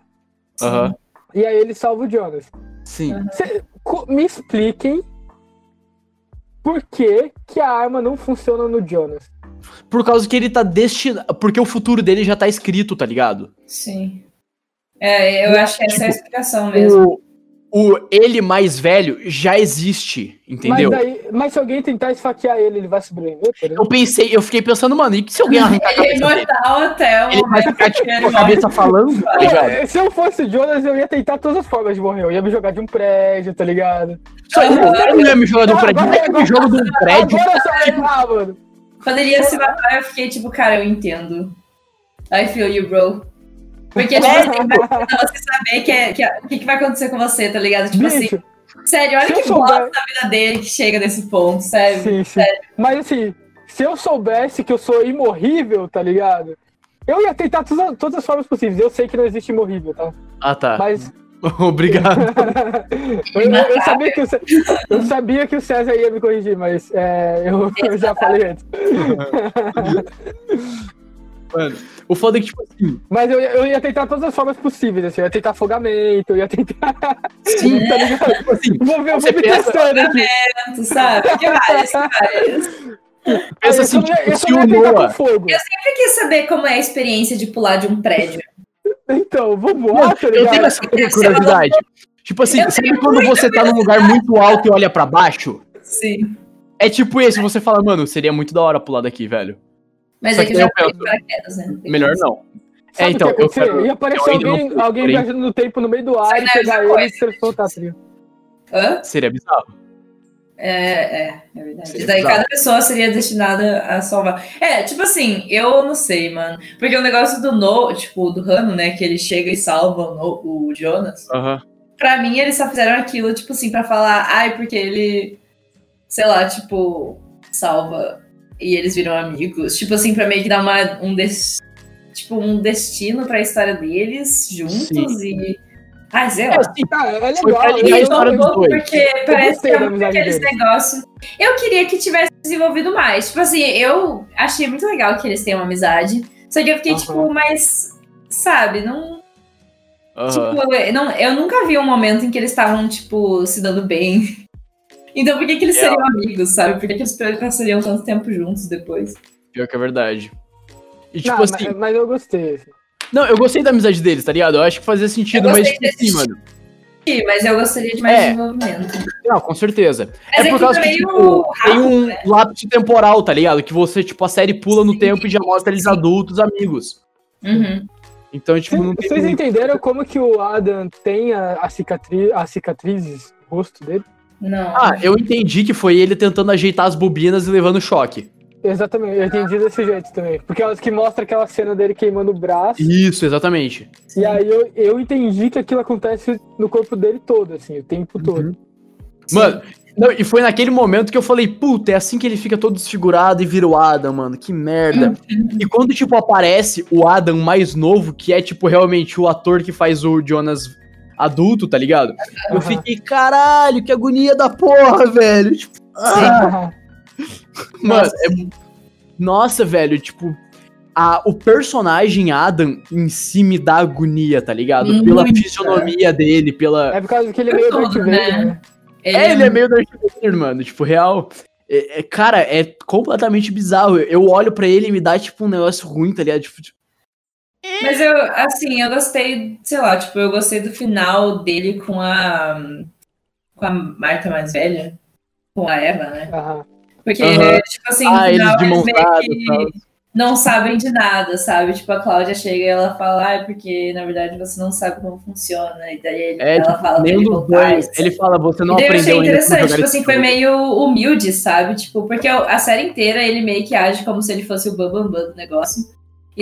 Aham. E aí ele salva o Jonas. Sim. Cê- me expliquem por que, que a arma não funciona no Jonas. Por causa que ele tá destinado. Porque o futuro dele já tá escrito, tá ligado? Sim. É, eu acho que essa é a explicação mesmo. O, ele mais velho já existe, entendeu? Mas, daí, mas se alguém tentar esfaquear ele, ele vai sobreviver? Eu pensei, eu fiquei pensando, mano, e se alguém arrancar a Ele é cabeça dele? imortal até o Ele vai ficar, tipo, com a cabeça falando, tá se eu fosse o Jonas, eu ia tentar todas as formas de morrer. Eu ia me jogar de um prédio, tá ligado? Só eu não ia me jogar de um prédio. Como é que eu me jogo de um prédio? Agora só ah, mano. Quando ele ia se matar, eu fiquei tipo, cara, eu entendo. I feel you, bro. Porque, tipo assim, pra você saber que é, que é- o que, que vai acontecer com você, tá ligado? Tipo assim, sério, olha que souber- bosta da vida dele que chega nesse ponto, sério. sim, sim. Mas assim, se eu soubesse que eu sou imorrível, tá ligado? Eu ia tentar todas, todas as formas possíveis. Eu sei que não existe imorrível, tá? Ah, tá. Mas <laughs> Obrigado. <laughs> eu, eu- sabia que o, Cé- eu sabia que o César ia me corrigir, mas é, eu, eu já falei antes. <laughs> Mano, o foda é que, tipo assim, Mas eu, ia- eu ia tentar todas as formas possíveis, assim. Eu ia tentar afogamento, eu ia tentar. sim, <laughs> tá ligado? tipo assim, Vou ver, Você vou me testando aqui. Tu sabe? Que várias, várias. pensa eu assim, tipo, eu se o Noah... com fogo. Eu sempre quis saber como é a experiência de pular de um prédio. Então, vou voar, tá Eu tenho essa curiosidade. Tipo assim, Eu sabe quando você tá num lugar muito alto e olha pra baixo? Sim. É tipo esse, você fala, mano, seria muito da hora pular daqui, velho. Mas Só é que que eu já penso- paraquedas, né? Melhor não. Sabe é, então, eu quero- Ia aparecer alguém, alguém viajando no tempo no meio do ar e é pegar ele e coisa. se soltar, tá ligado? Hã? Seria bizarro. É, é, é verdade. Seria Daí bizarro. cada pessoa seria destinada a salvar. É, tipo assim, eu não sei, mano. Porque o negócio do No, tipo, do Rano, né, que ele chega e salva o, no, o Jonas. Aham. Pra mim, eles só fizeram aquilo, tipo assim, pra falar, ai, porque ele, sei lá, tipo, salva e eles viram amigos. Tipo assim, pra meio que dar uma, um, des, tipo, um destino pra história deles juntos Sim. e. Ai, sei lá. É, assim, Cara, é Foi legal. pra ligar a eu- história dos dois. porque parece que é muito aqueles deles. negócios. Eu queria que tivesse desenvolvido mais. Tipo assim, eu achei muito legal que eles tenham uma amizade. Só que eu fiquei, tipo, mas. Sabe, não. Tipo, eu, não, eu nunca vi um momento em que eles estavam, tipo, se dando bem. Então por que, que eles É. seriam amigos, sabe? Por que, que eles passariam tanto tempo juntos depois? Pior que é verdade. E tipo Não, assim, mas, mas eu gostei. assim. não, eu gostei da amizade deles, tá ligado? Eu acho que fazia sentido, mas gostei tipo assim, mano. Sim, mas eu gostaria de mais É. desenvolvimento. Não, com certeza. Mas é por que causa que, tipo, tem rápido, um né? lapso temporal, tá ligado? Que você, tipo, a série pula no Sim. tempo e já mostra eles adultos, amigos. Uhum. Então, tipo, não Vocês tem. vocês entenderam como que o Adam tem a, a cicatri, as cicatrizes no rosto dele? Não. Ah, eu entendi que foi ele tentando ajeitar as bobinas e levando choque. Exatamente, eu entendi desse jeito também. Porque elas que mostra aquela cena dele queimando o braço. Isso, exatamente. E aí eu, eu entendi que aquilo acontece no corpo dele todo, assim, o tempo todo. Mano, não, e foi naquele momento que eu falei, puta, é assim que ele fica todo desfigurado e vira o Adam, mano, que merda. E quando, tipo, aparece o Adam mais novo, que é, tipo, realmente o ator que faz o Jonas adulto, tá ligado? Eu Aham. fiquei, caralho, que agonia da porra, velho. Tipo, ah, mano, Nossa. é... Nossa, velho, tipo, a, o personagem Adam em si me dá agonia, tá ligado? Pela Muita. fisionomia dele, pela... É por causa que ele é meio Darth Vader, né? né? É, ele é meio Darth Vader, mano. Tipo, real. É, é- cara, é completamente bizarro. Eu olho pra ele e me dá, tipo, um negócio ruim, tá ligado? Tipo, tipo, Mas eu, assim, eu gostei, sei lá, tipo, eu gostei do final dele com a. com a Marta mais velha. Com a Eva, né? Aham. Porque, Aham. tipo assim, no Ah, eles final eles meio que não sabem de nada, sabe? Tipo, a Cláudia chega e ela fala, ah, é porque na verdade você não sabe como funciona. E daí ele- é, ela fala pra nenhum ele dos voltar. dois. Ele fala, você não E daí eu achei aprendeu ainda como interessante, tipo assim, foi meio humilde, sabe? Tipo, porque a série inteira ele meio que age como se ele fosse o bambambam bam, bam do negócio.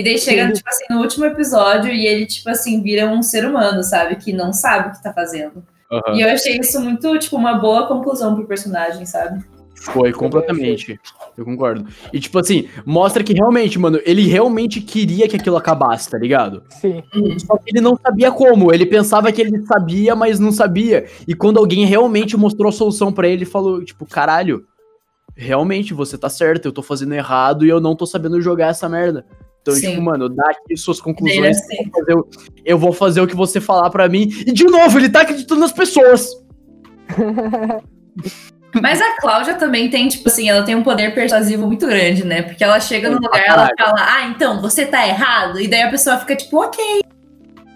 E daí chega, Sim. tipo assim, no último episódio e ele, tipo assim, vira um ser humano, sabe? Que não sabe o que tá fazendo. Aham. E eu achei isso muito, tipo, uma boa conclusão pro personagem, sabe? Foi, completamente. Eu concordo. E, tipo assim, mostra que realmente, mano, ele realmente queria que aquilo acabasse, tá ligado? Sim. Só que ele não sabia como. Ele pensava que ele sabia, mas não sabia. E quando alguém realmente mostrou a solução pra ele, ele falou, tipo, caralho, realmente você tá certo, eu tô fazendo errado e eu não tô sabendo jogar essa merda. Então, Sim. tipo, mano, dá aqui suas conclusões. assim, eu vou fazer o- Eu vou fazer o que você falar pra mim. E de novo, ele tá acreditando nas pessoas. <laughs> Mas a Cláudia também tem, tipo assim, ela tem um poder persuasivo muito grande, né? Porque ela chega no lugar, ela fala, ah, então, você tá errado. E daí a pessoa fica tipo, ok.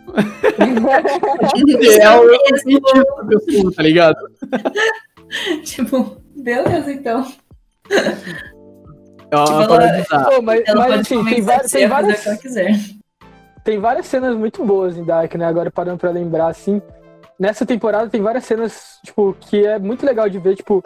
<laughs> É o sentido pessoa, tá ligado? <laughs> Tipo, beleza, então. É uma Tipo, ela-. Pô, mas, Ela mas pode assim, tem, você tem várias, que ela quiser. tem várias cenas muito boas em Dark, né? Agora parando pra lembrar, assim. Nessa temporada tem várias cenas, tipo, que é muito legal de ver, tipo,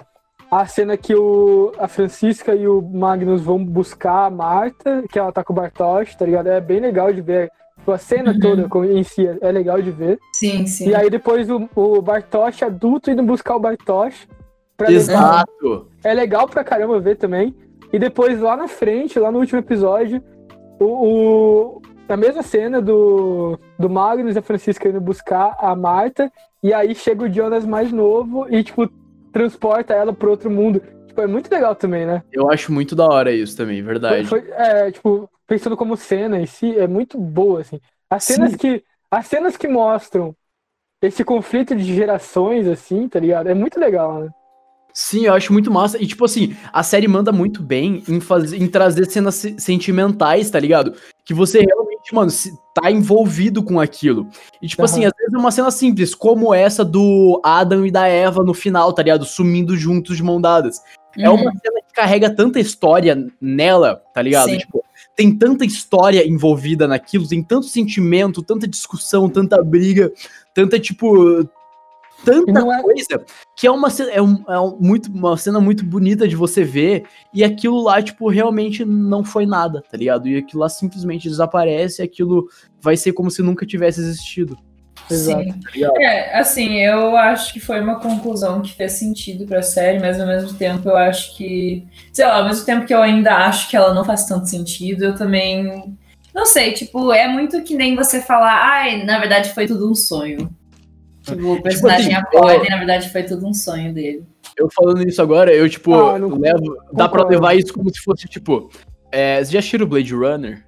a cena que o, a Francisca e o Magnus vão buscar a Marta, que ela tá com o Bartosz, tá ligado? É bem legal de ver. Tipo, a cena Uhum. toda com- em si é legal de ver. Sim, sim. E aí depois o, o Bartosz adulto indo buscar o Bartosz pra levar. Exato. É legal pra caramba ver também. E depois lá na frente, lá no último episódio, o, o- a mesma cena do, do Magnus e a Francisca indo buscar a Marta. E aí chega o Jonas mais novo e, tipo, transporta ela pro outro mundo. Tipo, é muito legal também, né? Eu acho muito da hora isso também, Foi, verdade. foi- é, tipo, pensando como cena em si, é muito boa, assim. As cenas que, as cenas que mostram esse conflito de gerações, assim, tá ligado? É muito legal, né? Sim, eu acho muito massa. E, tipo assim, a série manda muito bem em, fazer, em trazer cenas se- sentimentais, tá ligado? Que você realmente, mano, se, tá envolvido com aquilo. E, tipo assim, Aham. às vezes é uma cena simples, como essa do Adam e da Eva no final, tá ligado? Sumindo juntos de mão dadas. É uma cena que carrega tanta história nela, tá ligado? Sim. Tipo, tem tanta história envolvida naquilo, tem tanto sentimento, tanta discussão, tanta briga, tanta, tipo. Tanta é- coisa que é uma cena, é, um- é um muito, uma cena muito bonita de você ver, e aquilo lá, tipo, realmente não foi nada, tá ligado? E aquilo lá simplesmente desaparece, e aquilo vai ser como se nunca tivesse existido, Exato. Sim. tá? É, assim, eu acho que foi uma conclusão que fez sentido pra série, mas ao mesmo tempo eu acho que. Sei lá, ao mesmo tempo que eu ainda acho que ela não faz tanto sentido, eu também. Não sei, tipo, é muito que nem você falar, ai, na verdade foi tudo um sonho. Tipo, o personagem assim, acorda eu- e na verdade foi tudo um sonho dele. Eu falando isso agora, eu, tipo, Ah, não- levo. Dá pra levar isso como se fosse, tipo. É, vocês já assistiram Blade Runner?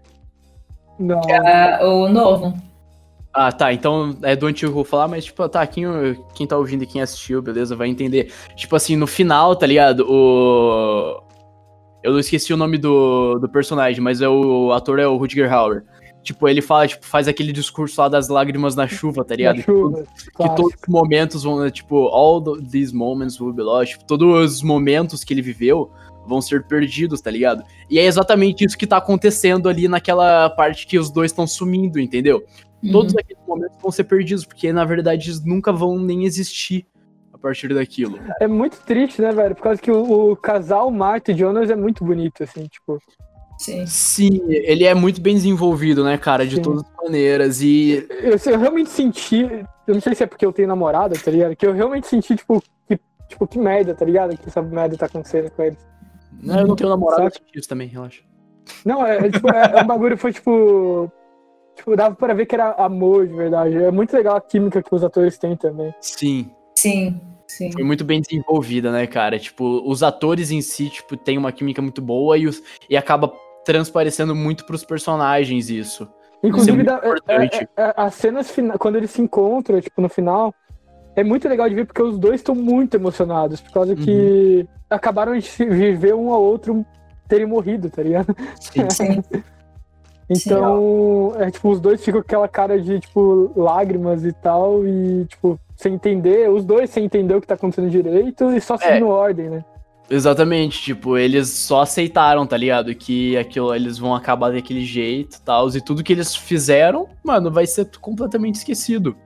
Não. Ah, o novo. Ah, tá. Então é do antigo que eu vou falar, mas, tipo, tá, quem, quem tá ouvindo e quem assistiu, beleza, vai entender. Tipo assim, no final, tá ligado? O. Eu não esqueci o nome do, do personagem, mas é o, o ator é o Rutger Hauer. Tipo, ele fala, tipo, faz aquele discurso lá das lágrimas na chuva, tá ligado? Na chuva, que clássico. todos os momentos vão, tipo, all the- these moments will be lost, tipo, todos os momentos que ele viveu vão ser perdidos, tá ligado? E é exatamente isso que tá acontecendo ali naquela parte que os dois estão sumindo, entendeu? Todos aqueles momentos vão ser perdidos, porque na verdade eles nunca vão nem existir a partir daquilo. É muito triste, né, velho? Por causa que o, o casal Marta e Jonas é muito bonito, assim, tipo. Sim. Sim, ele é muito bem desenvolvido, né, cara, de Sim. todas as maneiras. E Eu, eu realmente senti. Eu não sei se é porque eu tenho namorada, tá ligado? Que eu realmente senti, tipo, que, tipo, que merda, tá ligado? Que essa merda tá acontecendo com eles. né, eu não tenho namorado, eu senti isso também, relaxa. Não, é, é, tipo, é, é um bagulho foi tipo. Tipo, dava pra ver que era amor de verdade. É muito legal a química que os atores têm também. Sim, Sim, sim. foi muito bem desenvolvida, né, cara? Tipo, os atores em si, tipo, tem uma química muito boa e, os, e acaba transparecendo muito pros personagens isso. Inclusive, dá- é- importante. é- é- as cenas quando eles se encontram, tipo, no final, é muito legal de ver porque os dois estão muito emocionados, por causa que acabaram de se viver um ao outro terem morrido, tá ligado? Sim. Sim. <laughs> Então, é tipo, os dois ficam com aquela cara de, tipo, lágrimas e tal, e, tipo, sem entender, os dois sem entender o que tá acontecendo direito e só seguindo ordem, né? Exatamente, tipo, eles só aceitaram, tá ligado? Que aquilo eles vão acabar daquele jeito e tal. E tudo que eles fizeram, mano, vai ser completamente esquecido.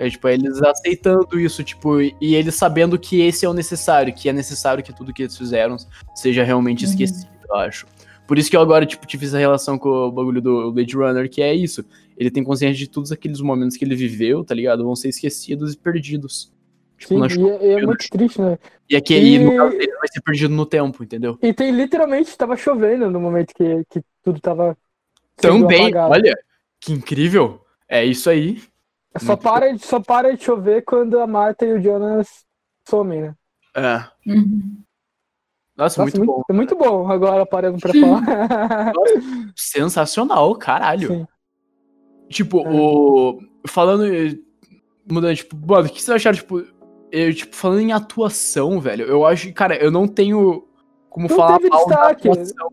É, tipo, eles aceitando isso, tipo, e eles sabendo que esse é o necessário, que é necessário que tudo que eles fizeram seja realmente Uhum. esquecido, eu acho. Por isso que eu agora, tipo, tive essa relação com o bagulho do Blade Runner, que é isso. Ele tem consciência de todos aqueles momentos que ele viveu, tá ligado? Vão ser esquecidos e perdidos. Tipo, Sim, e é, e é muito triste, né? E aqui, e no caso dele, vai ser perdido no tempo, entendeu? E tem literalmente, tava chovendo no momento que, que tudo tava. Também, apagado. olha, que incrível. É isso aí. Só muito para, de- só para de chover quando a Marta e o Jonas somem, né? É. Uhum. Nossa, Nossa, muito, muito, bom. é muito bom agora parando pra <laughs> falar. Sensacional, caralho. Sim. Tipo, É. o. Falando. Mudando, tipo, mano, o que você acharam, tipo. Eu, tipo, falando em atuação, velho, eu acho que, cara, eu não tenho como Não falar teve mal da destaque. atuação.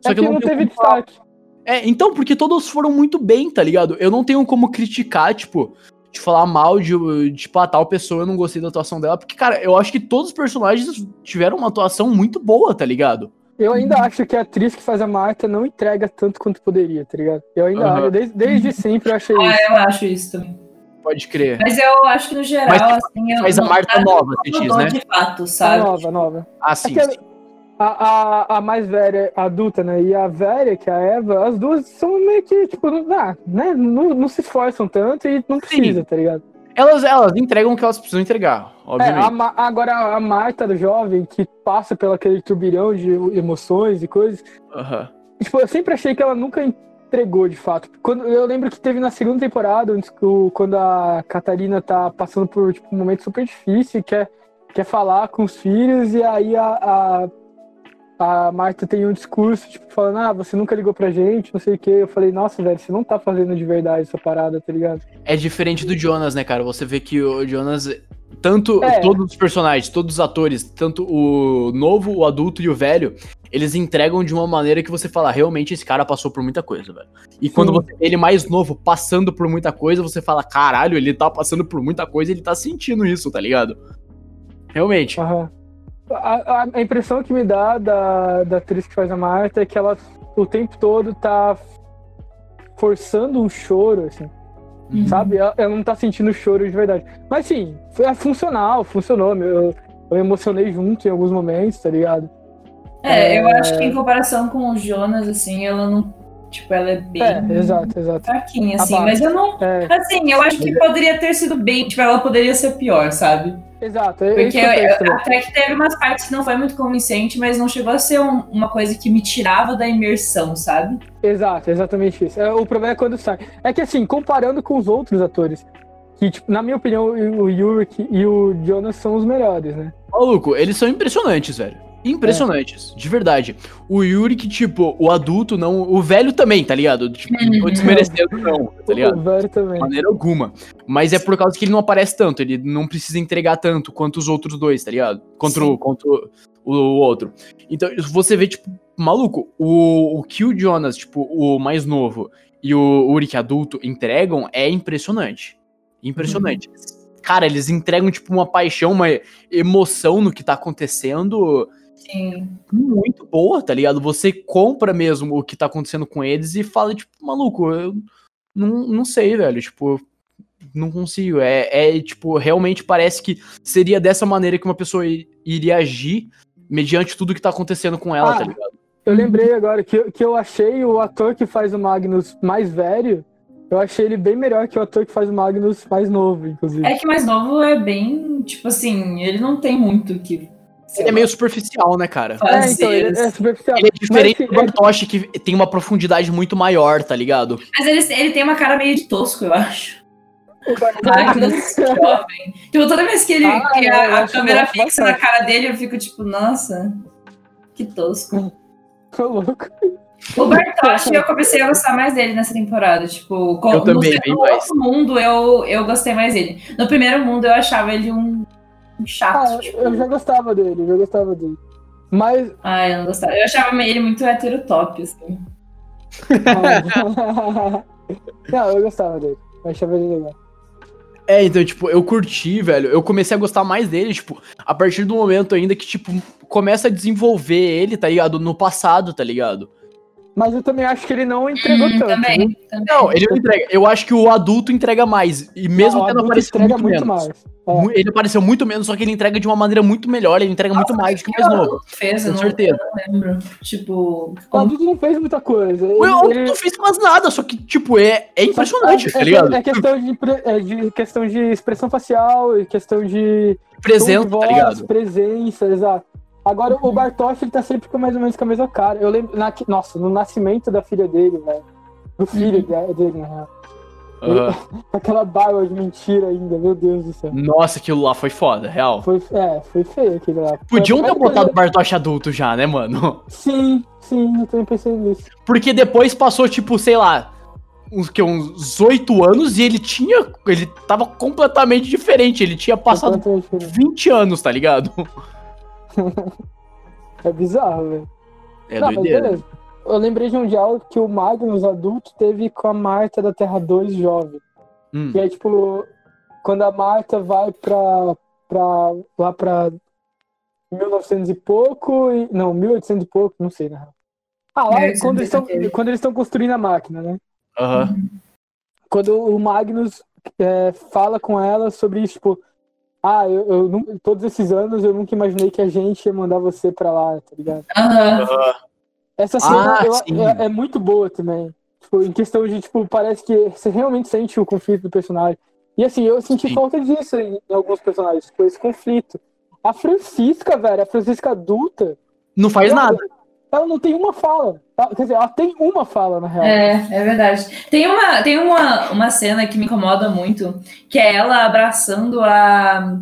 Só é que eu não, não teve como falar destaque. É, então, porque todos foram muito bem, tá ligado? Eu não tenho como criticar, tipo, de falar mal de, de tipo, a tal pessoa, eu não gostei da atuação dela, porque, cara, eu acho que todos os personagens tiveram uma atuação muito boa, tá ligado? Eu ainda acho que a atriz que faz a Marta não entrega tanto quanto poderia, tá ligado? Eu ainda Aham. acho, desde, desde sempre eu achei Ah, isso. eu acho isso também. Pode crer. Mas eu acho que no geral, Mas, tipo, assim, eu faz a Marta nada nova, você diz, né? de fato, A sabe? nova, nova. Ah, sim. Aquela- sim. A, a, a mais velha, a adulta, né? E a velha, que é a Eva, as duas são meio que, tipo, não, ah, né? não, não se esforçam tanto e não precisa, tá ligado? Elas, elas entregam o que elas precisam entregar, É, obviamente. a Ma- agora a Marta do jovem, que passa pelo aquele turbilhão de emoções e coisas, tipo, eu sempre achei que ela nunca entregou de fato. Quando, eu lembro que teve na segunda temporada, quando a Catarina tá passando por tipo, um momento super difícil e quer, quer falar com os filhos, e aí a, a, a Marta tem um discurso, tipo, falando, ah, você nunca ligou pra gente, não sei o quê. Eu falei, nossa, velho, você não tá fazendo de verdade essa parada, tá ligado? É diferente do Jonas, né, cara? Você vê que o Jonas, tanto É. todos os personagens, todos os atores, tanto o novo, o adulto e o velho, eles entregam de uma maneira que você fala, realmente esse cara passou por muita coisa, velho. E quando Sim. você vê ele mais novo passando por muita coisa, você fala, caralho, ele tá passando por muita coisa, ele tá sentindo isso, tá ligado? Realmente. Aham. A, a- impressão que me dá da, da atriz que faz a Marta é que ela o tempo todo tá forçando um choro, assim, Uhum. sabe? Ela, ela não tá sentindo choro de verdade. Mas sim, foi é funcional, funcionou. Eu, eu emocionei junto em alguns momentos, tá ligado? É, eu É. acho que em comparação com o Jonas, assim, ela não. Tipo, ela é bem É, exato, exato. fraquinha, assim. Mas eu não. É, Assim, eu acho que poderia ter sido bem. Tipo, ela poderia ser pior, sabe? exato. É isso Porque que eu também. até que teve umas partes que não foi muito convincente, mas não chegou a ser um- uma coisa que me tirava da imersão, sabe? Exato, exatamente isso. É, o problema é quando sai. É que assim, comparando com os outros atores, que, tipo, na minha opinião, o Yurik e o Jonas são os melhores, né? Maluco, eles são impressionantes, velho. Impressionantes, de verdade. O Yuri, que, tipo, o adulto não. O velho também, tá ligado? Tipo, não tô Uhum. desmerecendo, não, tá ligado? O velho também. De maneira alguma. Mas é por causa que ele não aparece tanto, ele não precisa entregar tanto quanto os outros dois, tá ligado? Contra, o, contra o, o outro. Então, você vê, tipo, maluco, o, o que o Jonas, tipo, o mais novo, e o Uric adulto entregam é impressionante. Impressionante. Cara, eles entregam, tipo, uma paixão, uma emoção no que tá acontecendo Sim. muito boa, tá ligado? Você compra mesmo o que tá acontecendo com eles e fala, tipo, maluco, eu não, não sei, velho, tipo, não consigo. É, é, tipo, realmente parece que seria dessa maneira que uma pessoa iria agir mediante tudo que tá acontecendo com ela, Ah. tá ligado? Eu lembrei agora que, eu- que eu achei o ator que faz o Magnus mais velho, eu achei ele bem melhor que o ator que faz o Magnus mais novo, inclusive. É que o mais novo é bem. Tipo assim, ele não tem muito o que. Ele é meio superficial, né, cara? É, então, ele é superficial. Ele é diferente Mas, do Bartoshi, que tem uma profundidade muito maior, tá ligado? Mas ele, ele tem uma cara meio de tosco, eu acho. o Magnus jovem. Tipo, toda vez que, ele, Ah, que não, a, a câmera fixa na cara dele, eu fico tipo, nossa, que tosco. Tô louco. O Bartoshi, eu comecei a gostar mais dele nessa temporada. Tipo, com, Eu também, no, no outro mundo eu, eu gostei mais dele. No primeiro mundo eu achava ele um chato. Ah, tipo, eu já gostava dele, eu já gostava dele. Mas. Ah, eu não gostava. Eu achava ele muito heterotop, assim. <laughs> não, eu gostava dele. Eu achava ele legal. É, então, tipo, eu curti, velho. Eu comecei a gostar mais dele, tipo, a partir do momento ainda que, tipo, começa a desenvolver ele, tá ligado? No passado, tá ligado? Mas eu também acho que ele não entregou Hum, tanto. também, também. Não, ele não entrega. Eu acho que o adulto entrega mais. E mesmo Não, o tendo aparecido entrega muito, menos. mais. É. Ele apareceu muito menos, só que ele entrega de uma maneira muito melhor, ele entrega muito mais do que o mais novo. fez, Com não, certeza. não lembro. Tipo, O adulto não fez muita coisa. O Ele- adulto ele- não fez quase nada, só que, tipo, é, é impressionante, é, tá é- ligado? É questão de, é de questão de expressão facial, e questão de tom de Presença, voz, tá ligado? presença, exato. Agora o Bartosz ele tá sempre com mais ou menos com a mesma cara. Eu lembro, na- nossa, no nascimento da filha dele, velho. Do filho de- dele, na real. Com <laughs> aquela barba de mentira ainda, meu Deus do céu. Nossa, aquilo lá foi foda, real. Foi, é, foi feio aquele lá. Podiam ter botado o Bartosz adulto já, né, mano? <laughs> Sim, sim, eu também pensei nisso. Porque depois passou, tipo, sei lá, uns, que, uns 8 anos e ele tinha. Ele tava completamente diferente. Ele tinha passado Completamente diferente. 20 anos, tá ligado? <laughs> É bizarro, velho. É Não, mas doideira. beleza. Eu lembrei de um diálogo que o Magnus adulto teve com a Marta da Terra 2 jovem. Hum. Que é tipo, quando a Marta vai pra, pra lá pra 1900 e pouco, e, não, 1800 e pouco, não sei, na real. Ah, lá 1880. quando eles estão quando eles estão construindo a máquina, né? Aham. Quando o Magnus é, fala com ela sobre isso, tipo, ah, eu, eu todos esses anos eu nunca imaginei que a gente ia mandar você pra lá, tá ligado? aham. Aham. Essa cena Ah, eu- sim. é, é muito boa também. Tipo, em questão de, tipo, parece que você realmente sente o conflito do personagem. E assim, eu senti Sim. falta disso em, em alguns personagens, tipo, esse conflito. A Francisca, velho, a Francisca adulta, Não faz ela, nada. ela não tem uma fala. Ela- quer dizer, ela tem uma fala, na real. É, é verdade. Tem uma, tem uma, uma cena que me incomoda muito, que é ela abraçando a,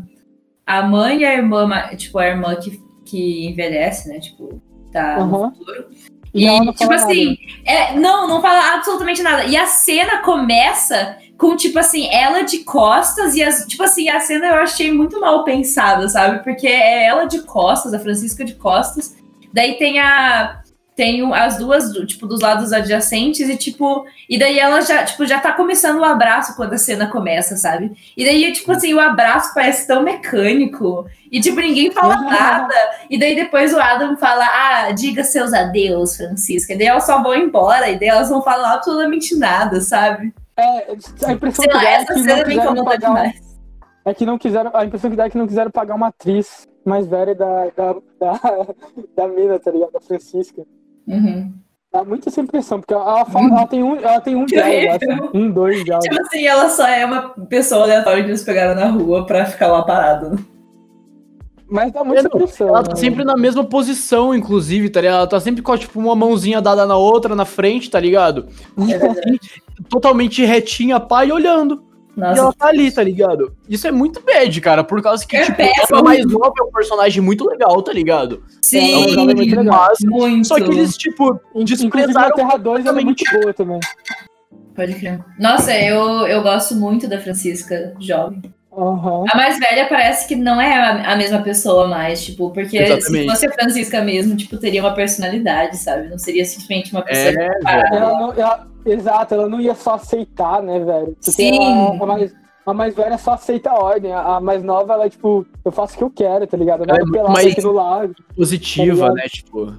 a mãe e a irmã, tipo, a irmã que, que envelhece, né? Tipo, tá futuro. E não tipo assim, é, não, não fala absolutamente nada. E a cena começa com, tipo assim, ela de costas e as. Tipo assim, a cena eu achei muito mal pensada, sabe? Porque é ela de costas, a Francisca de costas. Daí tem a. Tem o- as duas, tipo, dos lados adjacentes, e tipo. E daí ela já, tipo, já tá começando o abraço quando a cena começa, sabe? E daí, tipo assim, o abraço parece tão mecânico. E, tipo, ninguém fala nada. E daí depois o Adam fala: Ah, diga seus adeus, Francisca. E daí elas só vão embora, e daí elas não falam absolutamente nada, sabe? É, a impressão Sei que lá, dá é que cena me incomoda um-. É que não quiseram. A impressão que dá é que não quiseram pagar uma atriz mais velha da, da, da, <laughs> da mina, tá ligado? Da Francisca. Uhum. Dá muito essa impressão, porque ela, fala, ela tem um, ela tem um diálogo, acho. Um, dois diálogos. Tipo assim, ela só é uma pessoa aleatória que eles pegaram na rua pra ficar lá parada. Mas dá muita não, impressão. Ela tá né? sempre na mesma posição, inclusive, tá ligado? Ela tá sempre com, tipo, uma mãozinha dada na outra, na frente, tá ligado? É. Totalmente retinha, pá, e olhando. E Nossa, ela tá ali, tá ligado? Isso é muito bad, cara, por causa que, É tipo, péssimo. ela mais nova é um personagem muito legal, tá ligado? sim, é um muito legal. Muito. só que eles, tipo, desprezaram Terra 2 ela é muito boa também. Pode crer. Nossa, eu, eu gosto muito da Francisca jovem. Aham. A mais velha parece que não é a, a mesma pessoa mais, tipo, porque se Exatamente. fosse a Francisca mesmo, tipo, teria uma personalidade, sabe? Não seria simplesmente uma pessoa É, parada. Ela não, ela- exato, ela não ia só aceitar, né, velho? Porque Sim. ela- a, mais, a mais velha só aceita a ordem. A, a mais nova, ela é tipo, eu faço o que eu quero, tá ligado? Ela é pelada mais- aqui no lago. positiva, Tá né? Tipo.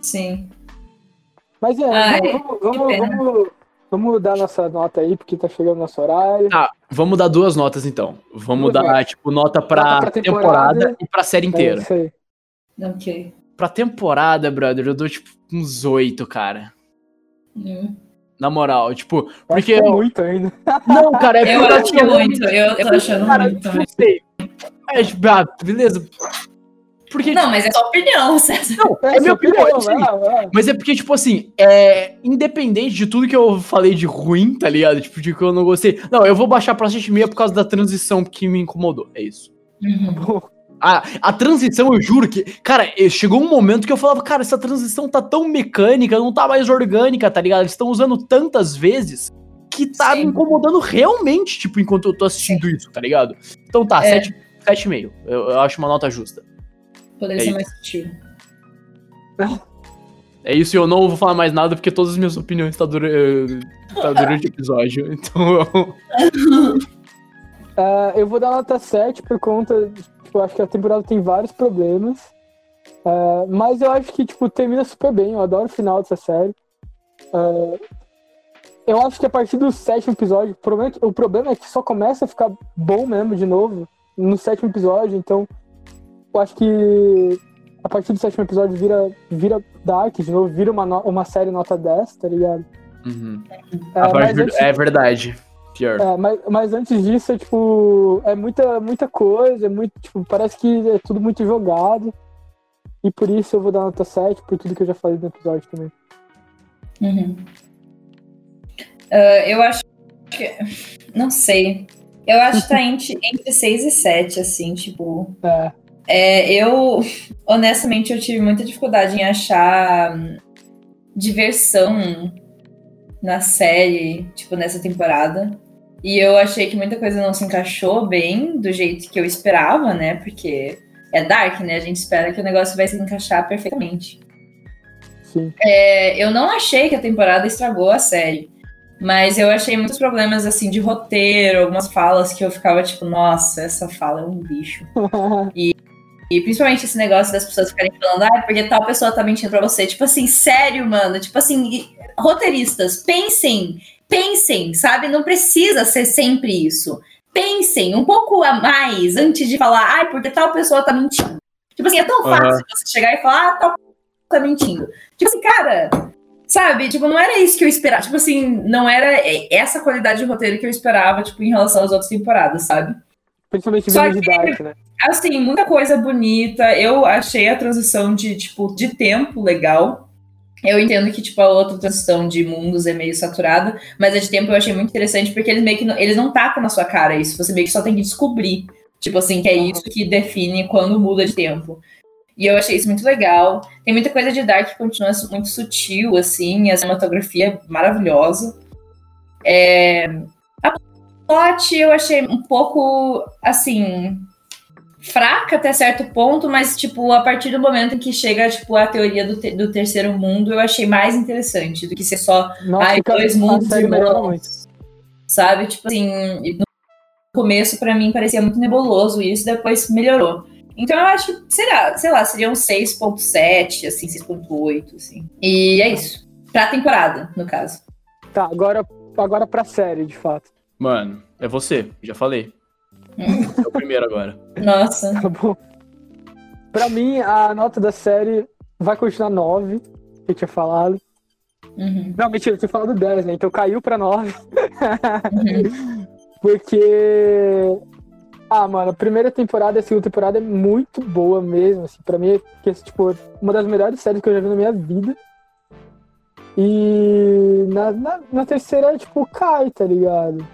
Sim. Mas é, Ai, vamos, vamos, vamos, vamos dar nossa nota aí, porque tá chegando nosso horário. Tá, vamos dar duas notas então. Vamos Duas dar, notas. tipo, nota pra, Nota pra temporada, temporada. e pra série É inteira. isso aí. Ok. Pra temporada, brother, eu dou, tipo, uns oito, cara. Hum. Na moral, tipo, Eu acho porque. que é muito ainda. <laughs> Não, cara, é Eu acho que é muito, eu, eu tô achando Cara, muito não também. sei. É, tipo, ah, beleza. Porque. Não, mas é sua opinião, <laughs> César. Não, é, minha opinião, opinião, sim. vai lá, vai lá. Mas é porque, tipo assim, é. Independente de tudo que eu falei de ruim, tá ligado? Tipo, de que eu não gostei. Não, eu vou baixar pra 7,5 por causa da transição que me incomodou. É isso. Uhum. A, a transição, eu juro que. Cara, chegou um momento que eu falava, cara, essa transição tá tão mecânica, não tá mais orgânica, tá ligado? Eles estão usando tantas vezes que tá Sim. me incomodando realmente, tipo, enquanto eu tô assistindo isso, tá ligado? Então tá, É. 7 7,5. Eu, eu acho uma nota justa. Poderia É ser isso. mais sutil. É isso e eu não vou falar mais nada porque todas as minhas opiniões tá, dura, eh, tá durante o episódio. <laughs> Então eu. <laughs> Ah, eu vou dar nota 7 por conta. Tipo, eu acho que a temporada tem vários problemas. Ah, mas eu acho que, tipo, termina super bem. Eu adoro o final dessa série. Ah, eu acho que a partir do sétimo episódio, o problema, é que, o problema é que só começa a ficar bom mesmo de novo no sétimo episódio. Então, eu acho que a partir do sétimo episódio vira, vira Dark de novo, vira uma, uma série nota 10, tá ligado? Uhum. Partir- mas antes- É verdade. Pior. é, mas, mas antes disso, é tipo, é muita, muita coisa, é muito, tipo, parece que é tudo muito jogado. E por isso eu vou dar nota 7, por tudo que eu já falei no episódio também. Uhum. Ah, eu acho que. Não sei. Eu acho que tá entre, entre 6 e 7, assim, tipo. É, É, eu, honestamente, eu tive muita dificuldade em achar hum, diversão na série, tipo, nessa temporada. E eu achei que muita coisa não se encaixou bem do jeito que eu esperava, né? Porque é Dark, né? A gente espera que o negócio vai se encaixar perfeitamente. sim. É, eu não achei que a temporada estragou a série. Mas eu achei muitos problemas, assim, de roteiro, algumas falas que eu ficava tipo, nossa, essa fala é um bicho. <laughs> E principalmente esse negócio das pessoas ficarem falando, ah, porque tal pessoa tá mentindo pra você. Tipo assim, sério, mano. Tipo assim, e- roteiristas, pensem, pensem, sabe? Não precisa ser sempre isso. Pensem um pouco a mais antes de falar, ai, porque tal pessoa tá mentindo. Tipo assim, é tão fácil você chegar e falar, ah, tal pessoa tá mentindo. Tipo assim, cara, sabe? Tipo, não era isso que eu esperava. Tipo assim, não era essa qualidade de roteiro que eu esperava, tipo, em relação às outras temporadas, sabe? Principalmente Só que- Dark, né? Assim, muita coisa bonita. Eu achei a transição de, tipo, de tempo legal. Eu entendo que, tipo, a outra transição de mundos é meio saturada, mas a de tempo eu achei muito interessante porque eles meio que não, eles não tacam na sua cara isso. Você meio que só tem que descobrir. Tipo assim, que é isso que define quando muda de tempo. E eu achei isso muito legal. Tem muita coisa de Dark que continua muito sutil, assim, a cinematografia é maravilhosa. É... A plot eu achei um pouco, assim, fraca até certo ponto, mas, tipo, a partir do momento em que chega, tipo, a teoria do, te- do terceiro mundo, eu achei mais interessante do que ser só Nossa, Ai, dois mundos irmãos. sabe? Tipo assim, no começo pra mim parecia muito nebuloso isso, depois melhorou. Então eu acho que, será, sei lá, seria um 6.7, assim, 6.8, assim. E é isso. Pra temporada, no caso. Tá, agora, agora pra série, de fato. Mano, é você, já falei. É o primeiro agora. Nossa. Tá bom? Pra mim, a nota da série vai continuar 9, que eu tinha falado. Uhum, Não, mentira, eu tinha falado 10, né? Então caiu pra 9. uhum. <laughs> Porque. Ah, mano, a primeira temporada e a segunda temporada é muito boa mesmo. Assim, pra mim, é tipo, uma das melhores séries que eu já vi na minha vida. E na, na, na terceira, tipo, cai, tá ligado?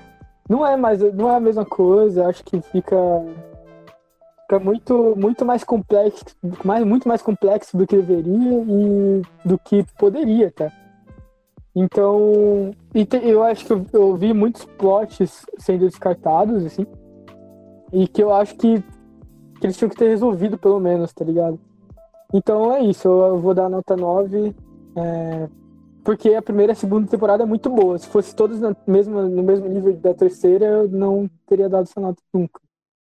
Não é mais, não é a mesma coisa, acho que fica. Fica muito, muito mais complexo, mais, muito mais complexo do que deveria e do que poderia, tá? Então, te- eu acho que eu, eu vi muitos plots sendo descartados, assim, e que eu acho que, que eles tinham que ter resolvido, pelo menos, tá ligado? Então é isso, eu, eu vou dar nota 9, é, porque a primeira e a segunda temporada é muito boa. Se fosse todos na mesma, no mesmo nível da terceira, eu não teria dado essa nota nunca.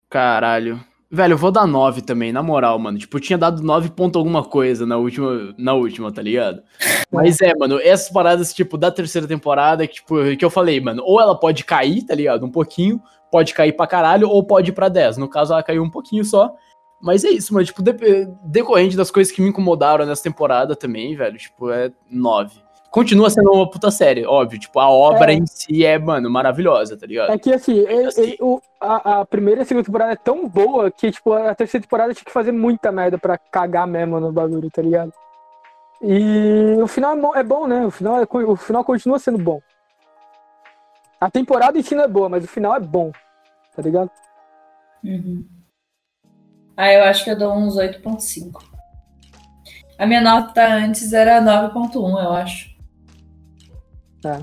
Caralho. Velho, eu vou dar 9 também, na moral, mano. Tipo, eu tinha dado 9 ponto alguma coisa na última, na última, tá ligado? Mas é, mano, essas paradas, tipo, da terceira temporada, que, tipo, que eu falei, mano, ou ela pode cair, tá ligado? Um pouquinho, pode cair pra caralho, ou pode ir pra 10. No caso, ela caiu um pouquinho só. Mas é isso, mano, tipo, de- decorrente das coisas que me incomodaram nessa temporada também, velho, tipo, é 9. Continua sendo uma puta série, óbvio, tipo, a obra É. em si é, mano, maravilhosa, tá ligado? É que assim, ele- assim. ele- o- a, a primeira e a segunda temporada é tão boa que, tipo, a terceira temporada tinha que fazer muita merda pra cagar mesmo no bagulho, tá ligado? E o final é bom, é bom, né? O final, é o final continua sendo bom. A temporada em si não é boa, mas o final é bom, tá ligado? Uhum. Ah, eu acho que eu dou uns 8.5. A minha nota antes era 9.1, eu acho. É.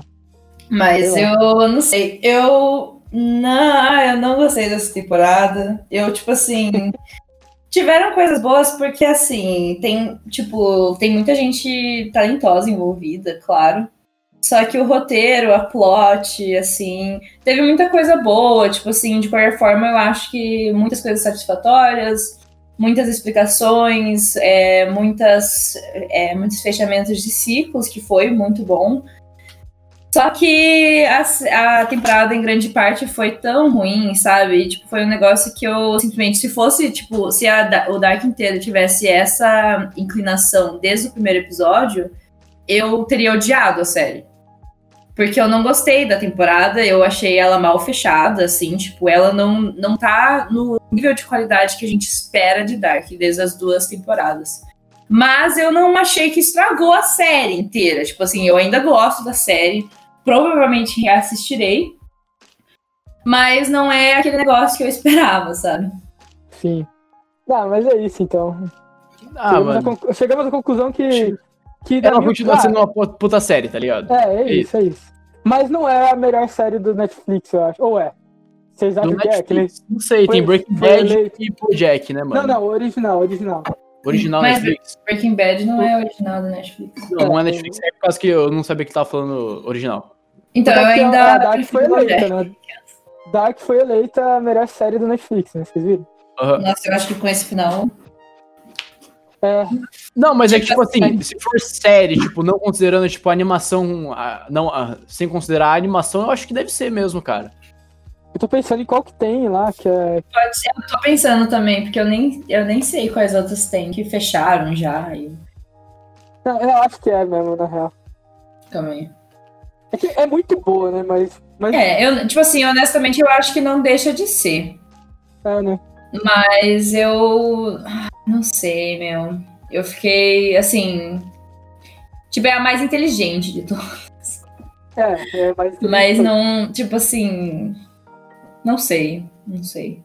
Mas Sei eu não sei. Eu não, eu não gostei dessa temporada. Eu, tipo assim. <laughs> tiveram coisas boas porque, assim, tem, tipo, tem muita gente talentosa envolvida, claro. Só que o roteiro, a plot, assim, teve muita coisa boa, tipo assim, de qualquer forma, eu acho que muitas coisas satisfatórias, muitas explicações, é, muitas, é, muitos fechamentos de ciclos, que foi muito bom. Só que a, a temporada, em grande parte, foi tão ruim, sabe? Tipo, foi um negócio que eu simplesmente, se fosse, tipo, se a o Dark inteiro tivesse essa inclinação desde o primeiro episódio, eu teria odiado a série. Porque eu não gostei da temporada, eu achei ela mal fechada, assim, tipo, ela não, não tá no nível de qualidade que a gente espera de Dark desde as duas temporadas. Mas eu não achei que estragou a série inteira. Tipo assim, eu ainda gosto da série, provavelmente reassistirei, mas não é aquele negócio que eu esperava, sabe? Sim. Ah, mas é isso então. Ah, chegamos, mano. à chegamos à conclusão que. que Ela continua sendo uma pu- puta série, tá ligado? É, é isso, é isso. Mas não é a melhor série do Netflix, eu acho. Ou é? Vocês acham Do que é? Que ele- Netflix, não sei, tem Breaking foi Bad e Bojack, né, mano? Não, não, original, original. Original Mas- Netflix. Breaking Bad não é original da Netflix. Não, não é Netflix, é por causa que eu não sabia que tava falando original. Então eu Porque ainda. A Dark foi eleita, né? Dark foi eleita a melhor série do Netflix, né? Vocês viram? Aham. Nossa, eu acho que com esse final. É, Não, mas é que, tipo assim, Série. se for série, tipo, não considerando, tipo, a animação, a- não, a- sem considerar a animação, eu acho que deve ser mesmo, cara. eu tô pensando em qual que tem lá, que é. Pode ser, eu tô pensando também, porque eu nem, eu nem sei quais outras tem que fecharam já. E Não, eu acho que é mesmo, na real. também. É é muito boa, né? Mas. mas É, eu, tipo assim, honestamente, eu acho que não deixa de ser. é, né? Mas eu. ah, Não sei, meu. Eu fiquei, assim. Tipo, é a mais inteligente de todas. É, é mais. Mas não. Tipo assim. Não sei. Não sei.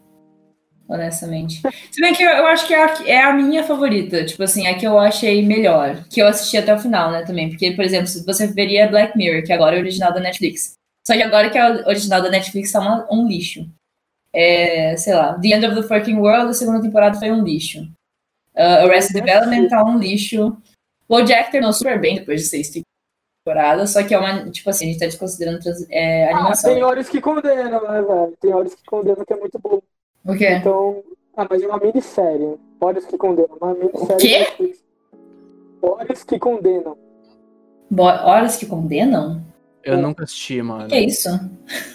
Honestamente. Se bem que eu, eu acho que é a, é a minha favorita, tipo assim, a que eu achei melhor, que eu assisti até o final, né, também. Porque, por exemplo, se você veria Black Mirror, que agora é original da Netflix. Só que agora que é original da Netflix tá uma, um lixo. É, sei lá, The End of the Fucking World, a segunda temporada foi um lixo. Uh, Arrested Development tá um lixo. O Jack terminou super bem depois de seis temporadas, só que é uma, tipo assim, a gente tá desconsiderando trans- é, Ah, animação. tem horas que condenam, né, velho? Tem horas que condenam que é muito bom. O quê? Então. Ah, mas é uma minissérie. Horas que condenam. Uma minissérie. quê? da Netflix. Horas que condenam. Bo- Horas que condenam? Eu nunca assisti, mano. O que é isso?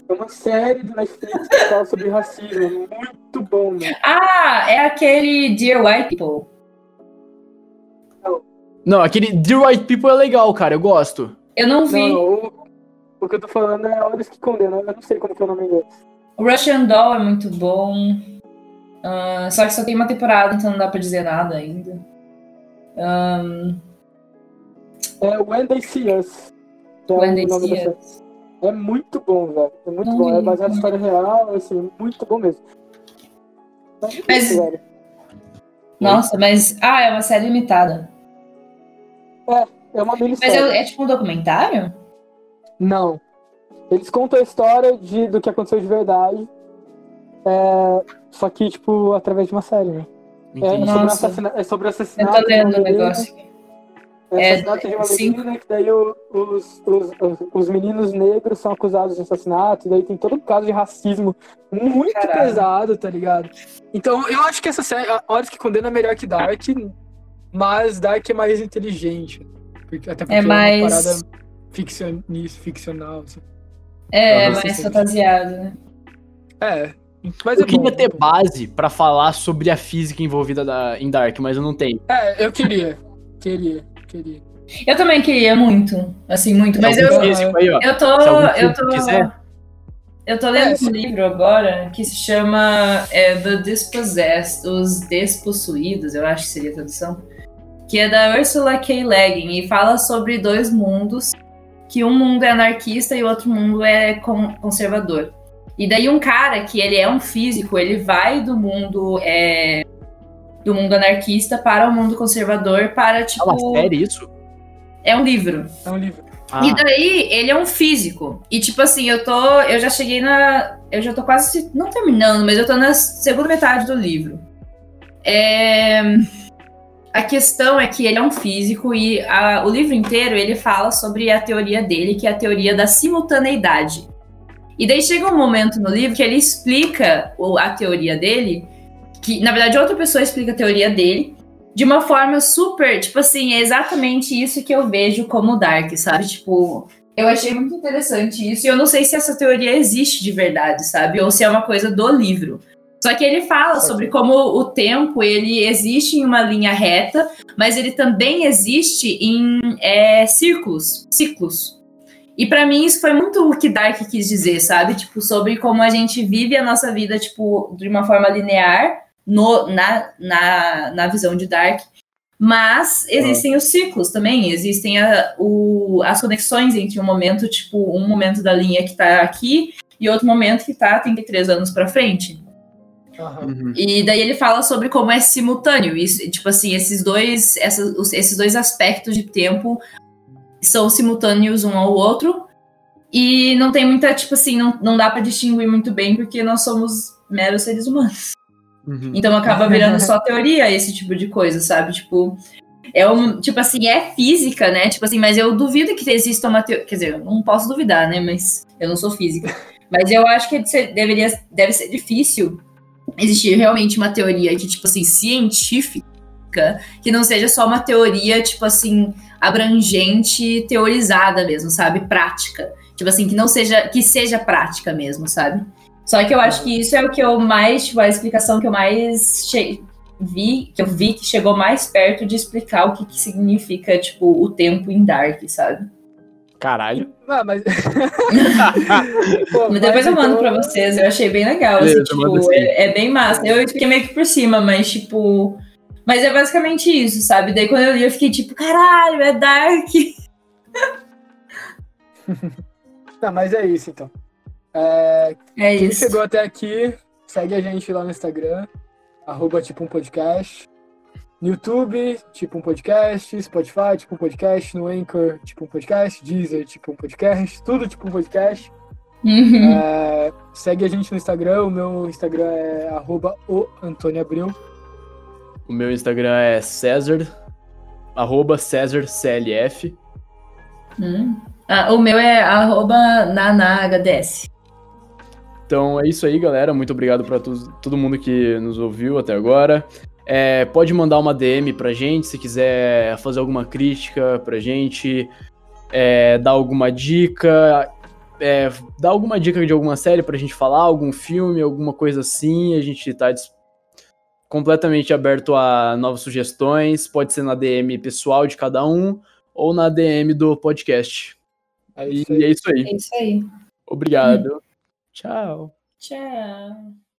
É uma série do Netflix que fala sobre racismo. Muito bom, mano. Ah, é aquele Dear White People. Não, aquele The Right People é legal, cara. Eu gosto. Eu não vi. Não, o, o que eu tô falando é Horas que condenam. Eu não sei como que é o nome em inglês. O Russian Doll é muito bom. Ah, só que só tem uma temporada, então não dá pra dizer nada ainda. Ahn, É When They See Us. que é When o They nome da See série. É muito bom, velho. É muito Não bom. É vi. baseado em história real, assim, muito bom mesmo. Mas, é Mas- velho. Nossa, mas. Ah, é uma série limitada. É uma Mas minissérie. é, é tipo um documentário? Não. Eles contam a história de, do que aconteceu de verdade. É, só que, tipo, através de uma série, né? É sobre, assassina- é sobre Eu assassinato. tô de lendo uma o negócio aqui. É, É, assassinato de uma menina, que daí o- os, os, os, os meninos negros são acusados de assassinato, e daí tem todo um caso de racismo muito Caralho. pesado, tá ligado? Então, eu acho que essa série, a Horas que Condena é melhor que Dark, mas Dark é mais inteligente. Até porque É mais- uma parada ficcionista, ficcional. Assim. É, mais fantasiado, né? É, mas é Eu queria bom. ter base pra falar sobre a física envolvida da, em Dark, mas eu não tenho. É, eu queria. Queria, queria. Eu também queria muito. Assim, muito. Mas eu, aí, eu tô. Eu tô. quiser. Eu tô lendo É, um livro agora que se chama é, The Dispossessed, Os Despossuídos, eu acho que seria a tradução. Que é da Ursula K. Le Guin e fala sobre dois mundos, que um mundo é anarquista e o outro mundo é con- conservador. E daí um cara que ele é um físico, ele vai do mundo é, do mundo anarquista para o mundo conservador para É tipo uma série isso? é um livro. É um livro. Ah, E daí, ele é um físico. E tipo assim, eu tô. Eu já cheguei na. Eu já tô quase. Não terminando, mas eu tô na segunda metade do livro. É, a questão é que ele é um físico e a- o livro inteiro ele fala sobre a teoria dele, que é a teoria da simultaneidade. E daí chega um momento no livro que ele explica a teoria dele, que na verdade outra pessoa explica a teoria dele, de uma forma super, tipo assim, é exatamente isso que eu vejo como Dark, sabe? Tipo, eu achei muito interessante isso, e eu não sei se essa teoria existe de verdade, sabe? Ou se é uma coisa do livro. Só que ele fala sobre como o tempo ele existe em uma linha reta, mas ele também existe em é, círculos, ciclos. E pra mim isso foi muito o que Dark quis dizer, sabe? Tipo, sobre como a gente vive a nossa vida, tipo, de uma forma linear, no, na, na, na visão de Dark. Mas existem os ciclos também, existem a- o- as conexões entre um momento, tipo, um momento da linha que tá aqui e outro momento que tá 33 anos pra frente. Uhum. E daí ele fala sobre como é simultâneo. Isso, tipo assim, esses dois, essas, os- esses dois aspectos de tempo são simultâneos um ao outro. E não tem muita, tipo assim, não, não dá pra distinguir muito bem, porque nós somos meros seres humanos. Uhum. Então acaba virando só <laughs> teoria esse tipo de coisa, sabe? Tipo, é um, tipo assim, é física, né? Tipo assim, mas eu duvido que exista uma teoria, quer dizer, eu não posso duvidar, né, mas eu não sou física. <laughs> Mas eu acho que ser- deveria deve ser difícil existir realmente uma teoria que tipo assim, científica, que não seja só uma teoria tipo assim, abrangente, teorizada mesmo, sabe? Prática. Tipo assim, que não seja que seja prática mesmo, sabe? Só que eu acho que isso é o que eu mais, tipo, a explicação que eu mais vi, que eu vi que chegou mais perto de explicar o que, que significa, tipo, o tempo em Dark, sabe? Caralho. Ah, mas. <laughs> Pô, Mas depois eu então- mando pra vocês, eu achei bem legal, assim, tipo, sim. é, é bem massa. Eu fiquei meio que por cima, mas, tipo. Mas é basicamente isso, sabe? Daí quando eu li, eu fiquei tipo, caralho, é Dark. <laughs> Tá, mas é isso então. É, É quem isso. chegou até aqui, segue a gente lá no Instagram. arroba tipo um podcast. No YouTube, tipo um podcast, Spotify, tipo um podcast, no Anchor, tipo um podcast, Deezer, tipo um podcast, tudo tipo um podcast. Uhum. É, segue a gente no Instagram, o meu Instagram é arroba o Antônio Abril. O meu Instagram é César, arroba César CLF. Hum. Ah, o meu é arroba nanahds. Então é isso aí, galera. Muito obrigado para todo mundo que nos ouviu até agora. É, pode mandar uma DM pra gente se quiser fazer alguma crítica pra gente, é, dar alguma dica, é, dar alguma dica de alguma série pra gente falar, algum filme, alguma coisa assim. A gente tá completamente aberto a novas sugestões. Pode ser na DM pessoal de cada um ou na DM do podcast. É e é isso aí. É isso aí. Obrigado. Tchau. Tchau.